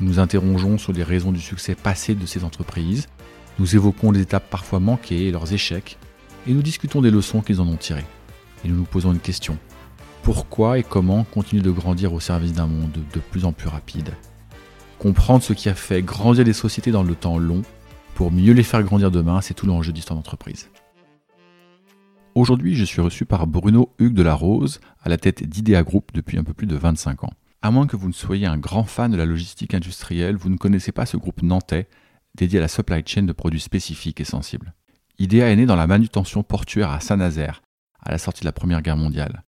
Nous interrogeons sur les raisons du succès passé de ces entreprises, nous évoquons les étapes parfois manquées et leurs échecs, et nous discutons des leçons qu'ils en ont tirées. Et nous nous posons une question. Pourquoi et comment continuer de grandir au service d'un monde de plus en plus rapide? Comprendre ce qui a fait grandir les sociétés dans le temps long, pour mieux les faire grandir demain, c'est tout l'enjeu d'histoire d'entreprise. Aujourd'hui, je suis reçu par Bruno Hugues de la Rose, à la tête d'IDEA Group depuis un peu plus de 25 ans. À moins que vous ne soyez un grand fan de la logistique industrielle, vous ne connaissez pas ce groupe nantais dédié à la supply chain de produits spécifiques et sensibles. IDEA est né dans la manutention portuaire à Saint-Nazaire, à la sortie de la Première Guerre mondiale.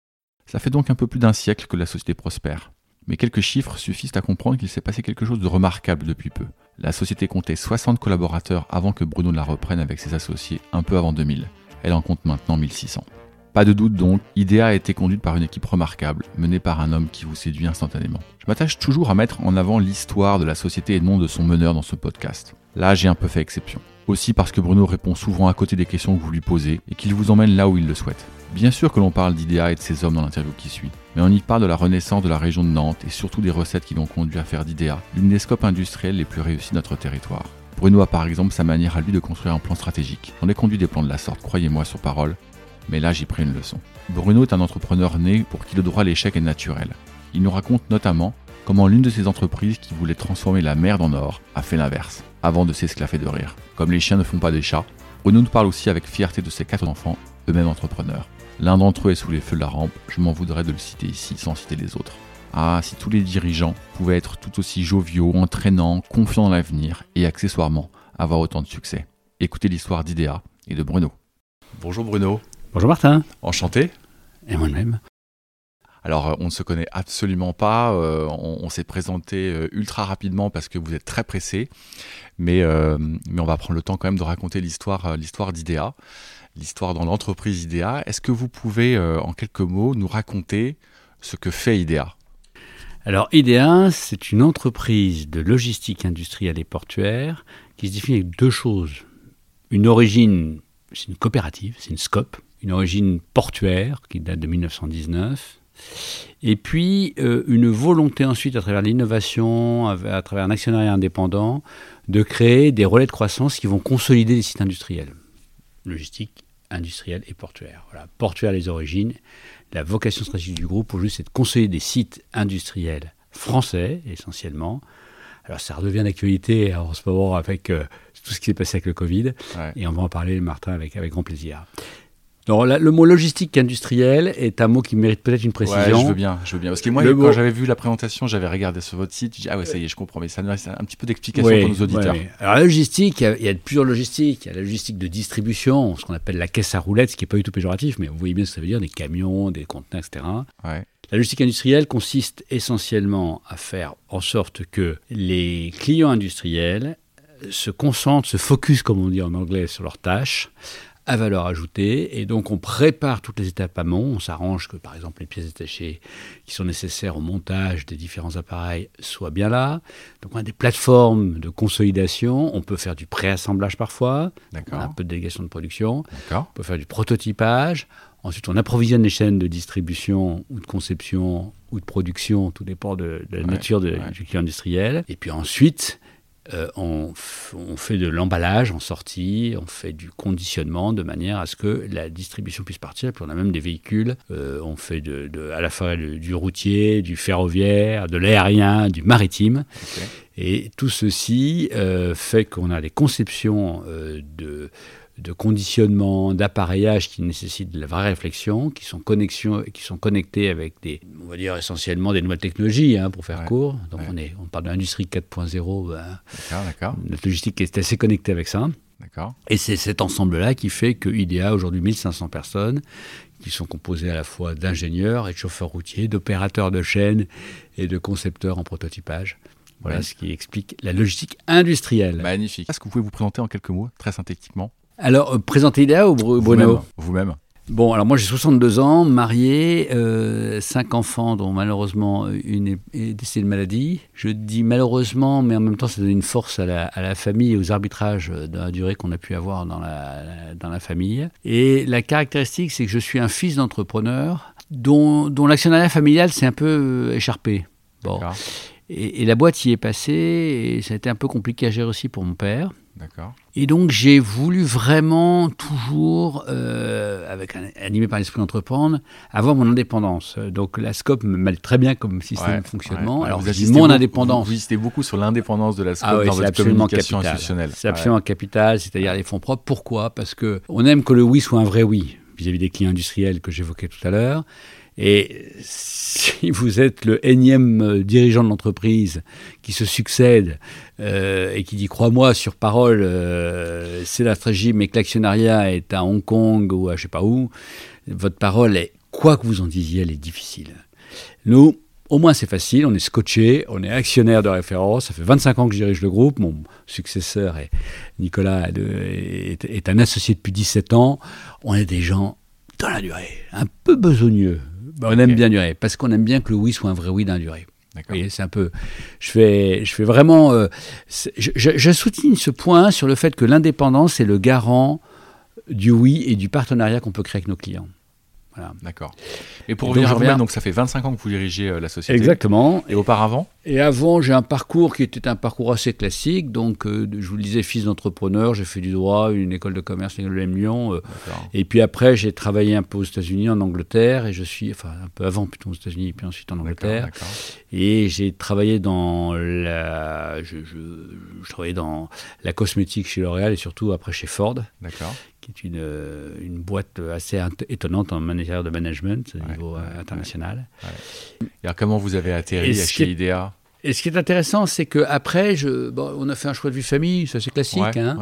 Ça fait donc un peu plus d'un siècle que la société prospère. Mais quelques chiffres suffisent à comprendre qu'il s'est passé quelque chose de remarquable depuis peu. La société comptait 60 collaborateurs avant que Bruno la reprenne avec ses associés un peu avant 2000. Elle en compte maintenant 1600. Pas de doute donc, IDEA a été conduite par une équipe remarquable, menée par un homme qui vous séduit instantanément. Je m'attache toujours à mettre en avant l'histoire de la société et nom de son meneur dans ce podcast. Là, j'ai un peu fait exception. Aussi parce que Bruno répond souvent à côté des questions que vous lui posez et qu'il vous emmène là où il le souhaite. Bien sûr que l'on parle d'IDEA et de ses hommes dans l'interview qui suit, mais on y parle de la renaissance de la région de Nantes et surtout des recettes qui l'ont conduit à faire d'IDEA l'une des scopes les plus réussis de notre territoire. Bruno a par exemple sa manière à lui de construire un plan stratégique. On ai conduit des plans de la sorte, croyez-moi sur parole, mais là j'ai pris une leçon. Bruno est un entrepreneur né pour qui le droit à l'échec est naturel. Il nous raconte notamment comment l'une de ses entreprises qui voulait transformer la merde en or a fait l'inverse, avant de s'esclaffer de rire. Comme les chiens ne font pas des chats, Bruno nous parle aussi avec fierté de ses quatre enfants, eux-mêmes entrepreneurs. L'un d'entre eux est sous les feux de la rampe, je m'en voudrais de le citer ici sans citer les autres. Ah, si tous les dirigeants pouvaient être tout aussi joviaux, entraînants, confiants dans l'avenir et accessoirement avoir autant de succès. Écoutez l'histoire d'IDEA et de Bruno. Bonjour Bruno. Bonjour Martin. Enchanté. Et moi-même. Alors, euh, on ne se connaît absolument pas. Euh, on, s'est présenté euh, ultra rapidement parce que vous êtes très pressé. Mais, mais on va prendre le temps quand même de raconter l'histoire, l'histoire d'IDEA, l'histoire dans l'entreprise IDEA. Est-ce que vous pouvez, en quelques mots, nous raconter ce que fait IDEA Alors, IDEA, c'est une entreprise de logistique industrielle et portuaire qui se définit avec deux choses. Une origine, c'est une coopérative, c'est une SCOP, une origine portuaire qui date de 1919 et puis, euh, une volonté ensuite, à travers l'innovation, à, travers un actionnariat indépendant, de créer des relais de croissance qui vont consolider les sites industriels, logistique, industriel et portuaire. Voilà, portuaire les origines. La vocation stratégique du groupe, aujourd'hui, c'est de consolider des sites industriels français, essentiellement. Alors, ça redevient d'actualité en ce moment avec euh, tout ce qui s'est passé avec le Covid. Et on va en parler, Martin, avec, avec grand plaisir le mot logistique industriel est un mot qui mérite peut-être une précision. Ouais, je veux bien, je veux bien. Parce que moi, quand j'avais vu la présentation, j'avais regardé sur votre site, je dis, ah ouais, ça y est, je comprends, mais ça mérite un petit peu d'explication pour nos auditeurs. Alors, la logistique, il y, a, plusieurs logistiques. Il y a la logistique de distribution, ce qu'on appelle la caisse à roulettes, ce qui n'est pas du tout péjoratif, mais vous voyez bien ce que ça veut dire, des camions, des conteneurs, etc. La logistique industrielle consiste essentiellement à faire en sorte que les clients industriels se concentrent, se focus, comme on dit en anglais, sur leurs tâches, à valeur ajoutée. Et donc, on prépare toutes les étapes amont. On s'arrange que, par exemple, les pièces détachées qui sont nécessaires au montage des différents appareils soient bien là. Donc, on a des plateformes de consolidation. On peut faire du préassemblage parfois. On a un peu de délégation de production. On peut faire du prototypage. Ensuite, on approvisionne les chaînes de distribution ou de conception ou de production, tout dépend de, la nature du client industriel. Et puis ensuite, euh, on, fait de l'emballage en sortie, on fait du conditionnement de manière à ce que la distribution puisse partir. Puis on a même des véhicules, euh, on fait de, à la fois du routier, du ferroviaire, de l'aérien, du maritime. Et tout ceci euh, fait qu'on a des conceptions de de conditionnement, d'appareillage qui nécessitent de la vraie réflexion, qui sont, connexion, qui sont connectés avec des, on va dire essentiellement des nouvelles technologies, hein, pour faire court. Donc on, est, on parle de l'industrie 4.0. Ben, d'accord, Notre logistique est assez connectée avec ça. D'accord. Et c'est cet ensemble-là qui fait qu'il y a aujourd'hui 1500 personnes qui sont composées à la fois d'ingénieurs et de chauffeurs routiers, d'opérateurs de chaîne et de concepteurs en prototypage Voilà ce qui explique la logistique industrielle. Magnifique. Est-ce que vous pouvez vous présenter en quelques mots, très synthétiquement? Alors, euh, présenter Idea ou Bruno Vous-même. Bon, alors moi j'ai 62 ans, marié, euh, cinq enfants dont malheureusement une est, décédée de maladie. Je dis malheureusement, mais en même temps ça donne une force à la, famille et aux arbitrages de la durée qu'on a pu avoir dans la, dans la famille. Et la caractéristique, c'est que je suis un fils d'entrepreneur dont, dont l'actionnariat familial s'est un peu euh, écharpé. Bon. Et, la boîte y est passée, et ça a été un peu compliqué à gérer aussi pour mon père. Et donc j'ai voulu vraiment toujours, euh, avec animé par l'esprit d'entreprendre, avoir mon indépendance. Donc la SCOP me mêle très bien comme système de fonctionnement. Alors vous mon indépendance. Vous insistez beaucoup sur l'indépendance de la SCOP ah dans votre communication capital. institutionnelle. C'est absolument capital, c'est-à-dire les fonds propres. Pourquoi? Parce que on aime que le oui soit un vrai oui vis-à-vis des clients industriels que j'évoquais tout à l'heure. Et si vous êtes le énième euh, dirigeant de l'entreprise qui se succède euh, et qui dit crois-moi sur parole, euh, c'est la stratégie, mais que l'actionnariat est à Hong Kong ou à je sais pas où, votre parole est, quoi que vous en disiez, elle est difficile. Nous, au moins c'est facile, on est scotché, on est actionnaire de référence, ça fait 25 ans que je dirige le groupe, mon successeur Nicolas est un associé depuis 17 ans, on est des gens dans la durée, un peu besogneux, bah, on aime bien durer, parce qu'on aime bien que le oui soit un vrai oui d'un durée. C'est un peu. Je fais, je fais vraiment. Euh, je, je, souligne ce point sur le fait que l'indépendance est le garant du oui et du partenariat qu'on peut créer avec nos clients. D'accord. Et pour revenir à donc ça fait 25 ans que vous dirigez euh, la société. Exactement. Et auparavant Et avant, j'ai un parcours qui était un parcours assez classique. Donc, euh, je vous le disais, fils d'entrepreneur, j'ai fait du droit, une école de commerce, l'école de Lyon. Euh, et puis après, j'ai travaillé un peu aux États-Unis, en Angleterre, et je suis, enfin, un peu avant plutôt aux États-Unis, puis ensuite en Angleterre. Et j'ai travaillé dans la, je, je, travaillais dans la cosmétique chez L'Oréal et surtout après chez Ford. D'accord qui est une, euh, une boîte assez étonnante en matière de management au niveau euh, international. Alors comment vous avez atterri chez IDEA? et ce qui est intéressant, c'est qu'après, bon, on a fait un choix de vie famille, ça c'est classique. Hein.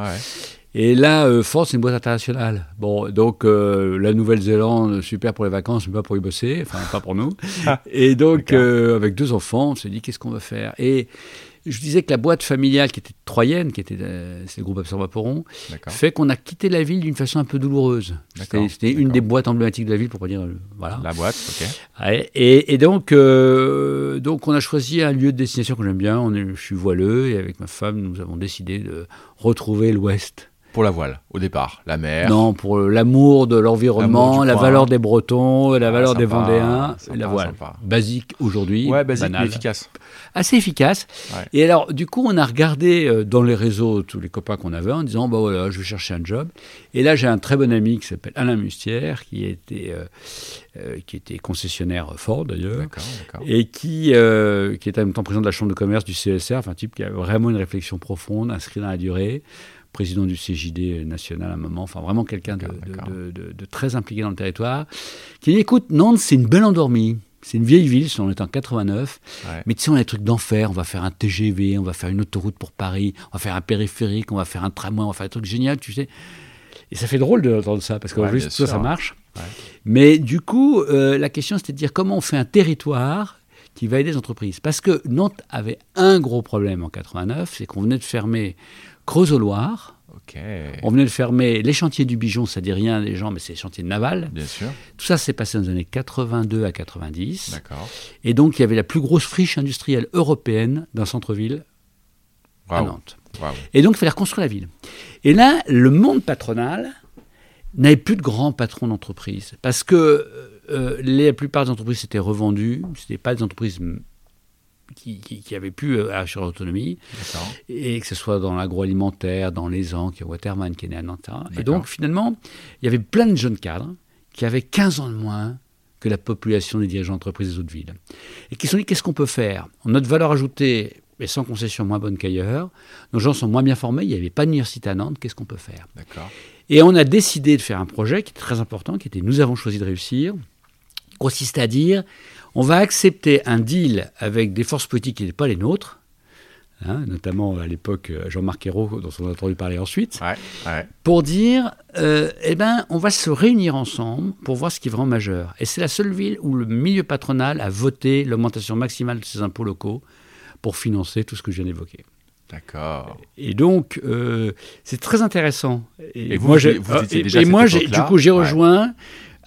Et là, euh, Ford, c'est une boîte internationale. Bon, donc la Nouvelle-Zélande, super pour les vacances, mais pas pour y bosser, enfin pas pour nous. et donc, avec deux enfants, on s'est dit qu'est-ce qu'on va faire? Et je disais que la boîte familiale qui était troyenne, qui était euh, c'est le groupe Absorbaporon, fait qu'on a quitté la ville d'une façon un peu douloureuse. C'était une des boîtes emblématiques de la ville, pour pas dire euh, voilà. La boîte, ok. et, donc, euh, donc on a choisi un lieu de destination que j'aime bien. On est, je suis voileux et avec ma femme, nous avons décidé de retrouver l'Ouest. Pour la voile, au départ, la mer. Non, pour l'amour de l'environnement, la valeur des Bretons, la ah, valeur des Vendéens, la voile. Basique aujourd'hui. Ouais, basique mais efficace. Assez efficace. Et alors, du coup, on a regardé euh, dans les réseaux tous les copains qu'on avait en disant, bah voilà, je vais chercher un job. Et là, j'ai un très bon ami qui s'appelle Alain Mustière, qui était, euh, euh, qui était concessionnaire fort d'ailleurs, et qui, qui est en même temps président de la chambre de commerce du CSR, enfin, un type qui a vraiment une réflexion profonde, inscrit dans la durée président du CJD national à un moment, enfin vraiment quelqu'un de, très impliqué dans le territoire, qui dit écoute, Nantes, c'est une belle endormie. C'est une vieille ville, on est en 89, mais tu sais, on a des trucs d'enfer. On va faire un TGV, on va faire une autoroute pour Paris, on va faire un périphérique, on va faire un tramway, on va faire des trucs géniaux, tu sais. Et ça fait drôle d'entendre ça, parce qu'aujourd'hui, tout ça, ça marche. Mais du coup, euh, la question, c'était de dire comment on fait un territoire qui va aider les entreprises. Parce que Nantes avait un gros problème en 89, c'est qu'on venait de fermer Creuse-au-Loir. On venait de fermer les chantiers du Bijon, ça dit rien des gens, mais c'est les chantiers navals. Bien sûr. Tout ça s'est passé dans les années 82 à 90. D'accord. Et donc, il y avait la plus grosse friche industrielle européenne d'un centre-ville à Nantes. Et donc, il fallait reconstruire la ville. Et là, le monde patronal n'avait plus de grands patrons d'entreprise. Parce que euh, la plupart des entreprises s'étaient revendues. Ce n'étaient pas des entreprises qui, qui, avaient pu euh, assurer l'autonomie, et que ce soit dans l'agroalimentaire, dans les ans, qui est Waterman qui est né à Nantes. Et donc finalement, il y avait plein de jeunes cadres qui avaient 15 ans de moins que la population des dirigeants d'entreprise des autres villes. Et qui se sont dit qu'est-ce qu'on peut faire? Notre valeur ajoutée est sans concession moins bonne qu'ailleurs. Nos gens sont moins bien formés. Il n'y avait pas d'université à Nantes. Qu'est-ce qu'on peut faire? Et on a décidé de faire un projet qui était très important, qui était Nous avons choisi de réussir, consiste à dire on va accepter un deal avec des forces politiques qui n'étaient pas les nôtres, hein, notamment à l'époque euh, Jean-Marc Ayrault, dont on a entendu parler ensuite, pour dire, euh, eh ben, on va se réunir ensemble pour voir ce qui est vraiment majeur. Et c'est la seule ville où le milieu patronal a voté l'augmentation maximale de ses impôts locaux pour financer tout ce que je viens d'évoquer. D'accord. Et donc, euh, c'est très intéressant. Et, vous, moi, j'ai, vous étiez déjà et, moi, du coup, j'ai rejoint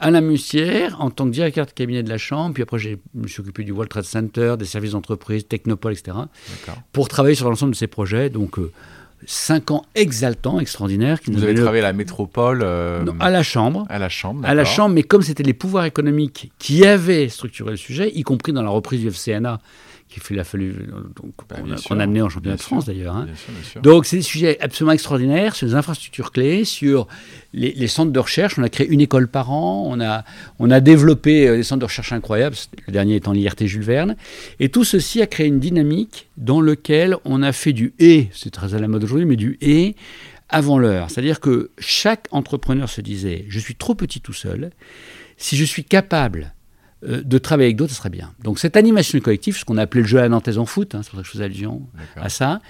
Alain Mussière en tant que directeur de cabinet de la Chambre. Puis après, je me suis occupé du World Trade Center, des services d'entreprise, Technopole, etc. Pour travailler sur l'ensemble de ces projets. Donc, euh, cinq ans exaltants, extraordinaires. Qui vous avez travaillé à la métropole euh, À la Chambre. À la Chambre, À la Chambre, mais comme c'était les pouvoirs économiques qui avaient structuré le sujet, y compris dans la reprise du FCNA, qu'il a fallu bah, qu'on a, amené en championnat de France d'ailleurs. Hein. Donc c'est des sujets absolument extraordinaires sur les infrastructures clés, sur les, centres de recherche. On a créé une école par an, on a, on a développé euh, des centres de recherche incroyables, le dernier étant l'IRT Jules Verne. Et tout ceci a créé une dynamique dans laquelle on a fait du et, c'est très à la mode aujourd'hui, mais du et avant l'heure. C'est-à-dire que chaque entrepreneur se disait, je suis trop petit tout seul, si je suis capable euh, de travailler avec d'autres, ce serait bien. Donc cette animation collective, ce qu'on a appelé le jeu à la Nantaise en foot, hein, c'est pour ça que je faisais allusion à ça,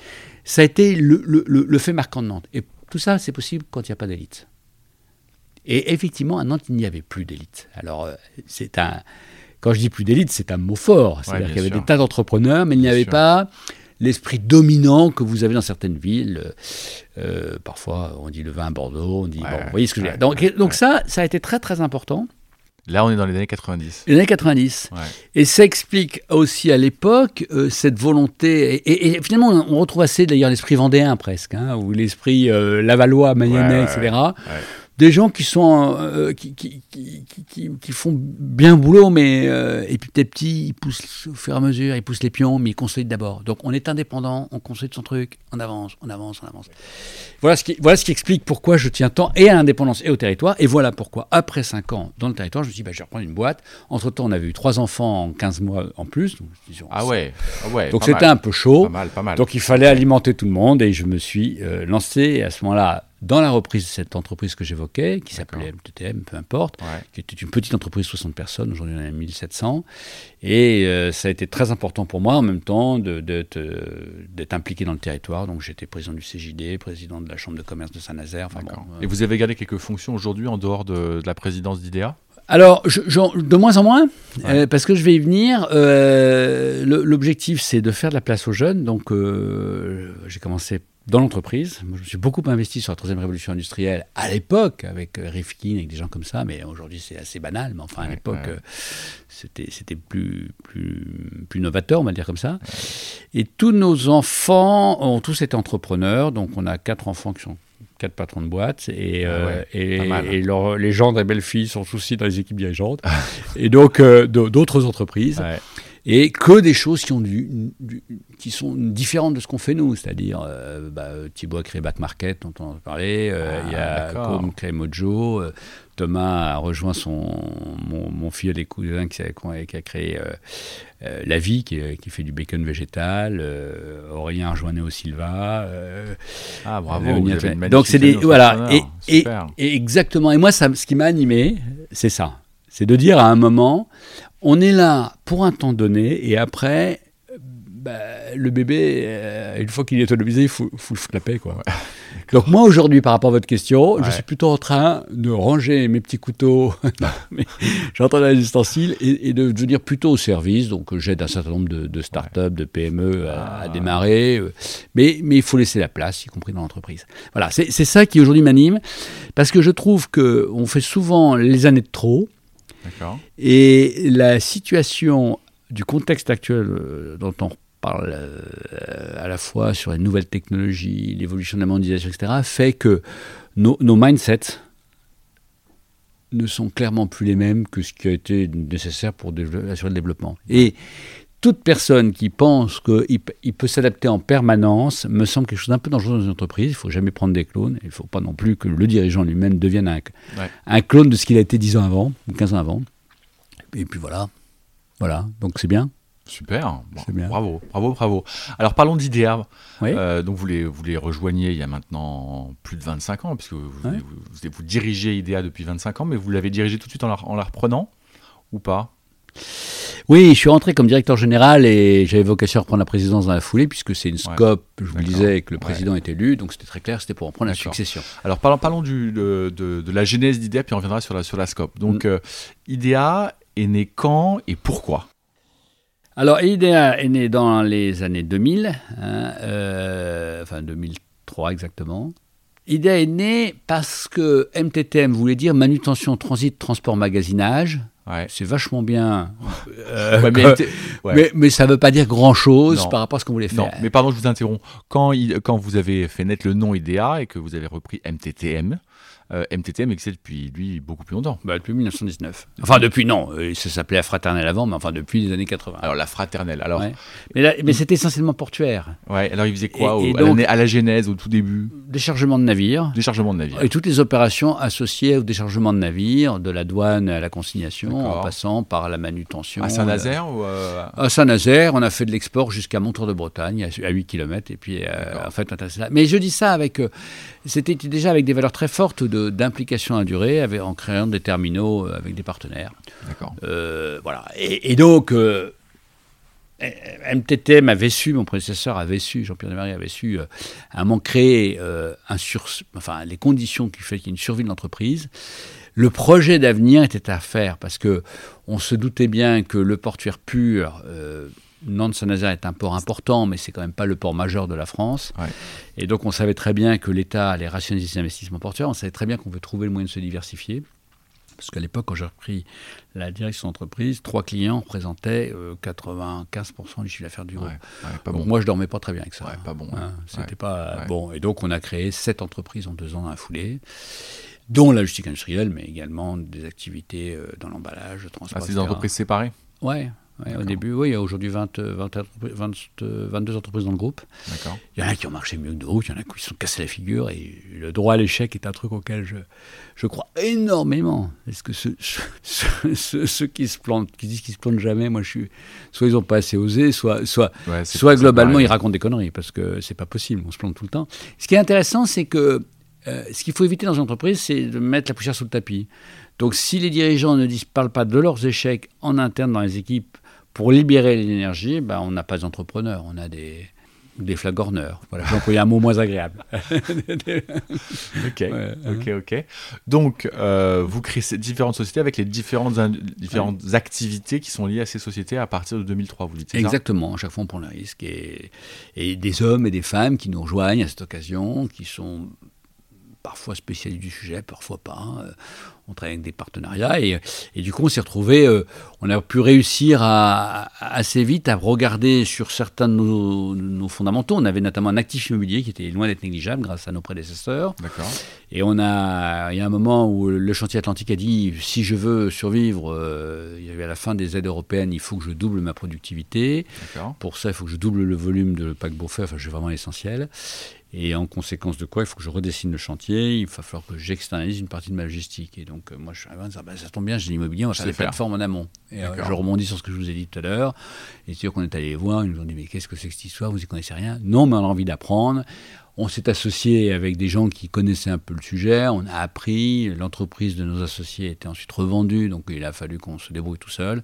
ça a été le, fait marquant de Nantes. Et tout ça, c'est possible quand il n'y a pas d'élite. Et effectivement, à Nantes, il n'y avait plus d'élite. Alors, euh, c'est un. Quand je dis plus d'élite, c'est un mot fort. C'est-à-dire qu'il y avait des tas d'entrepreneurs, mais il n'y avait pas l'esprit dominant que vous avez dans certaines villes. Euh, parfois, on dit le vin à Bordeaux, on dit. bon, vous voyez ce que je veux dire. Donc, donc ça, ça a été très, très important. Là, on est dans les années 90. Les années 90. Et ça explique aussi à l'époque euh, cette volonté. Et, finalement, on retrouve assez d'ailleurs l'esprit vendéen presque, hein, ou l'esprit euh, lavallois, mayennais, etc des gens qui sont euh, qui, qui, qui, qui, font bien boulot, mais euh, et puis petit à petit, ils poussent au fur et à mesure, ils poussent les pions, mais ils consolident d'abord. Donc on est indépendant, on consolide son truc, on avance, on avance, on avance. Voilà ce qui, voilà ce qui explique pourquoi je tiens tant et à l'indépendance et au territoire. Et voilà pourquoi, après 5 ans dans le territoire, je me suis dit, bah, je vais reprendre une boîte. Entre-temps, on avait eu trois enfants en 15 mois en plus. Donc, ah ouais, ah ouais Donc c'était un peu chaud. Pas mal, pas mal. Donc il fallait alimenter tout le monde et je me suis euh, lancé. Et à ce moment-là, dans la reprise de cette entreprise que j'évoquais, qui s'appelait MTTM, peu importe, qui était une petite entreprise, 60 personnes, aujourd'hui on en a 1700. Et euh, ça a été très important pour moi en même temps d'être impliqué dans le territoire. Donc j'étais président du CJD, président de la Chambre de commerce de Saint-Nazaire. Enfin, euh, Et vous avez gardé quelques fonctions aujourd'hui en dehors de, la présidence d'IDEA alors, de moins en moins, euh, parce que je vais y venir. L'objectif, c'est de faire de la place aux jeunes. Donc, j'ai commencé dans l'entreprise. Moi, je me suis beaucoup investi sur la troisième révolution industrielle à l'époque, avec euh, Rifkin, avec des gens comme ça, mais aujourd'hui c'est assez banal. Mais enfin, à l'époque, euh, c'était, c'était plus, plus, plus novateur, on va dire comme ça. Et tous nos enfants ont tous été entrepreneurs, donc on a quatre enfants qui sont quatre patrons de boîte et, ah euh, et, et les gendres et belles-filles sont aussi dans les équipes dirigeantes et donc d'autres entreprises et que des choses qui, ont du, qui sont différentes de ce qu'on fait nous. C'est-à-dire, euh, bah, Thibaut a créé Back Market, dont on a parlé, euh, il y a Com créé Mojo, euh, Thomas a rejoint son, mon, mon fils des cousins qui, qui, a créé La Vie, qui, qui, fait du bacon végétal, Aurélien a rejoint Neo Silva. ah, bravo, Donc, c'est des. Voilà, et, et, et, exactement. Et moi, ça, ce qui m'a animé, c'est ça. C'est de dire à un moment, on est là pour un temps donné et après, bah, le bébé, euh, une fois qu'il est autonomisé, il faut, faut, la paix. Quoi. Donc moi aujourd'hui, par rapport à votre question, je suis plutôt en train de ranger mes petits couteaux, j'entends les ustensiles, et, et, de devenir plutôt au service. Donc j'aide un certain nombre de, de startups, de PME à, ah. démarrer, euh, mais, mais il faut laisser la place, y compris dans l'entreprise. Voilà, c'est ça qui aujourd'hui m'anime, parce que je trouve qu'on fait souvent les années de trop, et la situation du contexte actuel euh, dont on parle euh, à la fois sur les nouvelles technologies, l'évolution de la mondialisation, etc., fait que nos, mindsets ne sont clairement plus les mêmes que ce qui a été nécessaire pour assurer le développement. Et toute personne qui pense qu'il il peut s'adapter en permanence me semble quelque chose d'un peu dangereux dans une entreprise. Il ne faut jamais prendre des clones. Il ne faut pas non plus que le dirigeant lui-même devienne un, un, clone de ce qu'il a été 10 ans avant, ou 15 ans avant. Et puis voilà. Voilà. Donc c'est bien. Super, bien. bravo, bravo, bravo. Alors parlons d'IDEA. Euh, donc vous les, vous les rejoignez il y a maintenant plus de 25 ans, puisque vous, vous, vous, dirigez IDEA depuis 25 ans, mais vous l'avez dirigé tout de suite en la, en la reprenant ou pas? Oui, je suis rentré comme directeur général et j'avais vocation à reprendre la présidence dans la foulée, puisque c'est une scope, je vous le disais, que le président est élu, donc c'était très clair, c'était pour en prendre la succession. Alors parlons, parlons du, de, de, la genèse d'IDEA, puis on reviendra sur la, sur la scope. Donc mm. euh, IDEA est né quand et pourquoi? Alors, IDEA est né dans les années 2000, hein, euh, enfin 2003 exactement. IDEA est né parce que MTTM voulait dire manutention, transit, transport, magasinage. C'est vachement bien. Euh, mais, ça ne veut pas dire grand-chose par rapport à ce qu'on voulait faire. Non, mais pardon, je vous interromps. Quand, quand vous avez fait naître le nom IDEA et que vous avez repris MTTM, euh, MTTM existe depuis lui beaucoup plus longtemps. Bah, depuis 1919. Enfin depuis non, euh, ça s'appelait la fraternelle avant, mais enfin depuis les années 80. Alors la fraternelle. Alors. Mais, mais c'était essentiellement portuaire. Ouais. Alors il faisait quoi à, la genèse, au tout début? Déchargement de navires. Déchargement de navires. Et toutes les opérations associées au déchargement de navires, de la douane à la consignation, en passant par la manutention. À Saint-Nazaire ou euh, À Saint-Nazaire, on a fait de l'export jusqu'à Montour de Bretagne, à 8 km, et puis en fait, mais je dis ça avec, c'était déjà avec des valeurs très fortes d'implication à durée avec, en créant des terminaux euh, avec des partenaires. D'accord. Euh, voilà. Et, donc, euh, MTTM avait su, mon prédécesseur avait su, Jean-Pierre Desmarais avait su, à un moment créer un sur, enfin, les conditions qui fait qu'il y ait une survie de l'entreprise. Le projet d'avenir était à faire parce que on se doutait bien que le portuaire pur Nantes-Saint-Nazaire est un port important, mais c'est quand même pas le port majeur de la France. Et donc on savait très bien que l'État allait rationaliser ses investissements portuaires. On savait très bien qu'on veut trouver le moyen de se diversifier. Parce qu'à l'époque, quand j'ai repris la direction d'entreprise, trois clients représentaient 95% euh, du chiffre d'affaires du groupe. bon. Moi, je dormais pas très bien avec ça. pas bon. Hein, c'était pas bon. Et donc, on a créé sept entreprises en deux ans dans la foulée dont la logistique industrielle, mais également des activités euh, dans l'emballage, le transport. Ah, c'est des entreprises séparées? Ouais, au début, oui, il y a aujourd'hui 20, 22 entreprises dans le groupe. Il y en a qui ont marché mieux que d'autres, il y en a qui se sont cassés la figure, et le droit à l'échec est un truc auquel je, je crois énormément. Est-ce que ceux, ceux, qui se plantent, qui disent qu'ils se plantent jamais, moi je suis, soit ils n'ont pas assez osé, soit, soit, soit globalement ils racontent des conneries, parce que c'est pas possible, on se plante tout le temps. Ce qui est intéressant, c'est que euh, ce qu'il faut éviter dans une entreprise, c'est de mettre la poussière sous le tapis. Donc si les dirigeants ne disent, parlent pas de leurs échecs en interne dans les équipes, pour libérer l'énergie, ben, on n'a pas d'entrepreneurs, on a des, des flagorneurs. Voilà, j'ai employé un mot moins agréable. ok, ok, ok. Donc, euh, vous créez ces différentes sociétés avec les différentes, différentes activités qui sont liées à ces sociétés à partir de 2003, vous dites Exactement, à chaque fois on prend le risque. Et, et des hommes et des femmes qui nous rejoignent à cette occasion, qui sont parfois spécialistes du sujet, parfois pas. On travaille avec des partenariats et, du coup on s'est retrouvé, euh, on a pu réussir à, assez vite à regarder sur certains de nos, fondamentaux. On avait notamment un actif immobilier qui était loin d'être négligeable grâce à nos prédécesseurs. D'accord. Et on a, il y a un moment où le chantier Atlantique a dit si je veux survivre, euh, il y avait à la fin des aides européennes, il faut que je double ma productivité. Pour ça, il faut que je double le volume de paquebot fait. Enfin, j'ai vraiment l'essentiel. Et en conséquence de quoi, il faut que je redessine le chantier, il va falloir que j'externalise une partie de ma logistique. Et donc, euh, moi, je suis arrivé à dire, bah, ça tombe bien, j'ai l'immobilier, on va faire des plateformes en amont. Et euh, je rebondis sur ce que je vous ai dit tout à l'heure. Et c'est sûr qu'on est allé les voir, ils nous ont dit, mais qu'est-ce que c'est que cette histoire Vous y connaissez rien? Non, mais on a envie d'apprendre. On s'est associé avec des gens qui connaissaient un peu le sujet, on a appris, l'entreprise de nos associés était ensuite revendue, donc il a fallu qu'on se débrouille tout seul.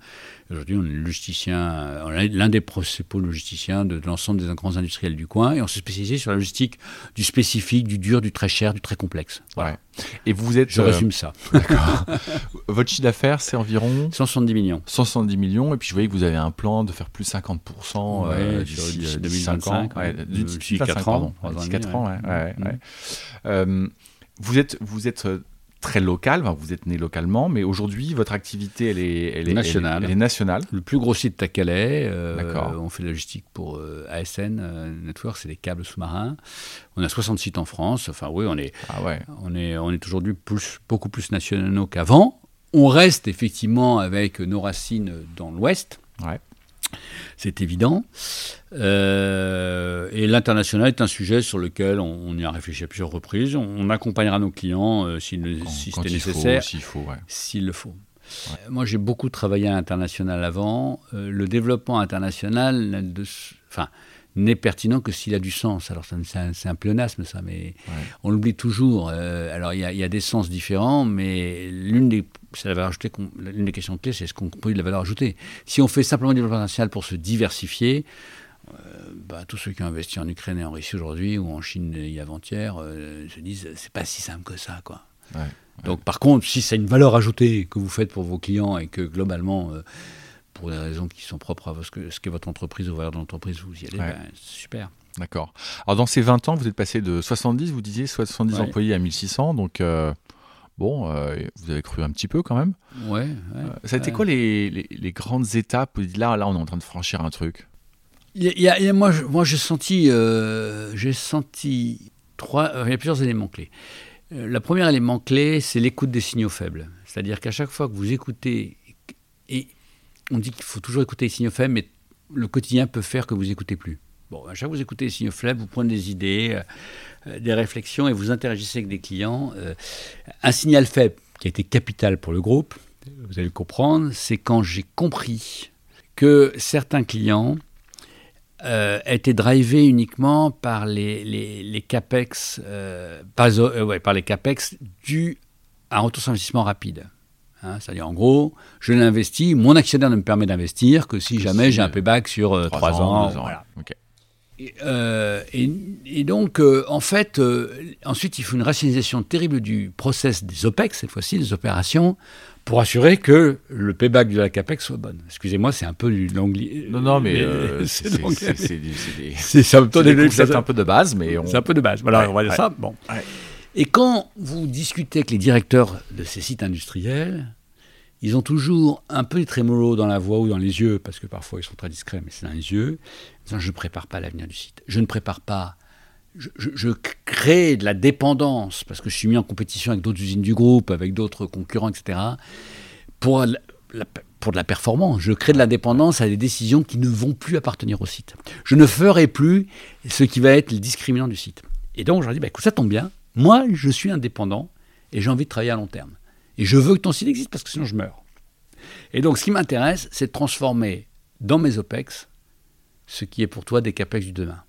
Aujourd'hui, on est logisticien, euh, l'un des principaux logisticiens de, l'ensemble des grands industriels du coin, et on se spécialisé sur la logistique du spécifique, du dur, du très cher, du très complexe. Voilà. Et vous êtes. Je euh, résume ça. Votre chiffre d'affaires, c'est environ 170 millions. 170 millions. Et puis je voyais que vous avez un plan de faire plus 50% euh, ouais, euh, d'ici 2025. 5 ans, 4 ans. Mm. Euh, vous êtes, vous êtes euh, très local, vous êtes né localement, mais aujourd'hui, votre activité, elle est, nationale. Elle nationale. Le plus gros site à Calais. Euh, on fait de la logistique pour ASN Network, c'est des câbles sous-marins. On a 60 sites en France. Enfin, oui, on est, ah on est, on est aujourd'hui beaucoup plus nationaux qu'avant. On reste effectivement avec nos racines dans l'Ouest c'est évident. Euh, et l'international est un sujet sur lequel on, y a réfléchi à plusieurs reprises. On, accompagnera nos clients euh, si c'était nécessaire, s'il faut. S'il le faut. Moi, j'ai beaucoup travaillé à l'international avant. Euh, le développement international, enfin, n'est pertinent que s'il a du sens. Alors, c'est un, pléonasme, ça, mais on l'oublie toujours. alors, il y, y, a des sens différents, mais l'une des la valeur ajoutée. L'une des questions clés, c'est est-ce qu'on produit de la valeur ajoutée? Si on fait simplement du développement international pour se diversifier, euh, bah, tous ceux qui ont investi en Ukraine et en Russie aujourd'hui ou en Chine il y avant-hier euh, se disent c'est pas si simple que ça, quoi. Donc, par contre, si c'est une valeur ajoutée que vous faites pour vos clients et que globalement, euh, pour des raisons qui sont propres à ce que ce qu'est votre entreprise ou valeur de l'entreprise, vous y allez, ben, super. D'accord. Alors dans ces 20 ans, vous êtes passé de 70, vous disiez 70 employés à 1600, donc euh, bon, euh, vous avez cru un petit peu quand même. Ouais. ça a été quoi les, les, grandes étapes Là, là, on est en train de franchir un truc? Il y a, moi, moi j'ai senti, j'ai senti trois, il y a plusieurs éléments clés. Le premier élément clé, c'est l'écoute des signaux faibles. C'est-à-dire qu'à chaque fois que vous écoutez, et on dit qu'il faut toujours écouter les signaux faibles, mais le quotidien peut faire que vous écoutez plus. Bon, à chaque fois vous écoutez les signaux faibles, vous prenez des idées, euh, des réflexions et vous interagissez avec des clients. Euh, un signal faible qui a été capital pour le groupe, vous allez le comprendre, c'est quand j'ai compris que certains clients euh, étaient drivés uniquement par les, les, capex, par, par les capex dus un retour sur investissement rapide. Hein, c'est-à-dire, en gros, je l'investis, mon actionnaire ne me permet d'investir que si jamais j'ai un payback sur euh, trois 3 ans. Voilà. Euh, et, donc, euh, en fait, ensuite, il faut une rationalisation terrible du process des OPEX, cette fois-ci, des opérations, pour assurer que le payback de la CAPEX soit bon. Excusez-moi, c'est un peu du l'anglais. Non, non, mais c'est c'est un peu de base, mais c'est un peu de base. Voilà, on va dire ça. Bon. Et quand vous discutez avec les directeurs de ces sites industriels, ils ont toujours un peu de trémolo dans la voix ou dans les yeux, parce que parfois ils sont très discrets, mais c'est dans les yeux. je ne prépare pas l'avenir du site. Je ne prépare pas. Je, crée de la dépendance, parce que je suis mis en compétition avec d'autres usines du groupe, avec d'autres concurrents, etc., pour, pour de la performance. Je crée de la dépendance à des décisions qui ne vont plus appartenir au site. Je ne ferai plus ce qui va être le discriminant du site. Et donc, je leur dis, bah, écoute, ça tombe bien, moi, je suis indépendant et j'ai envie de travailler à long terme. Et je veux que ton site existe parce que sinon je meurs. Et donc, ce qui m'intéresse, c'est de transformer dans mes OPEX ce qui est pour toi des CAPEX du demain.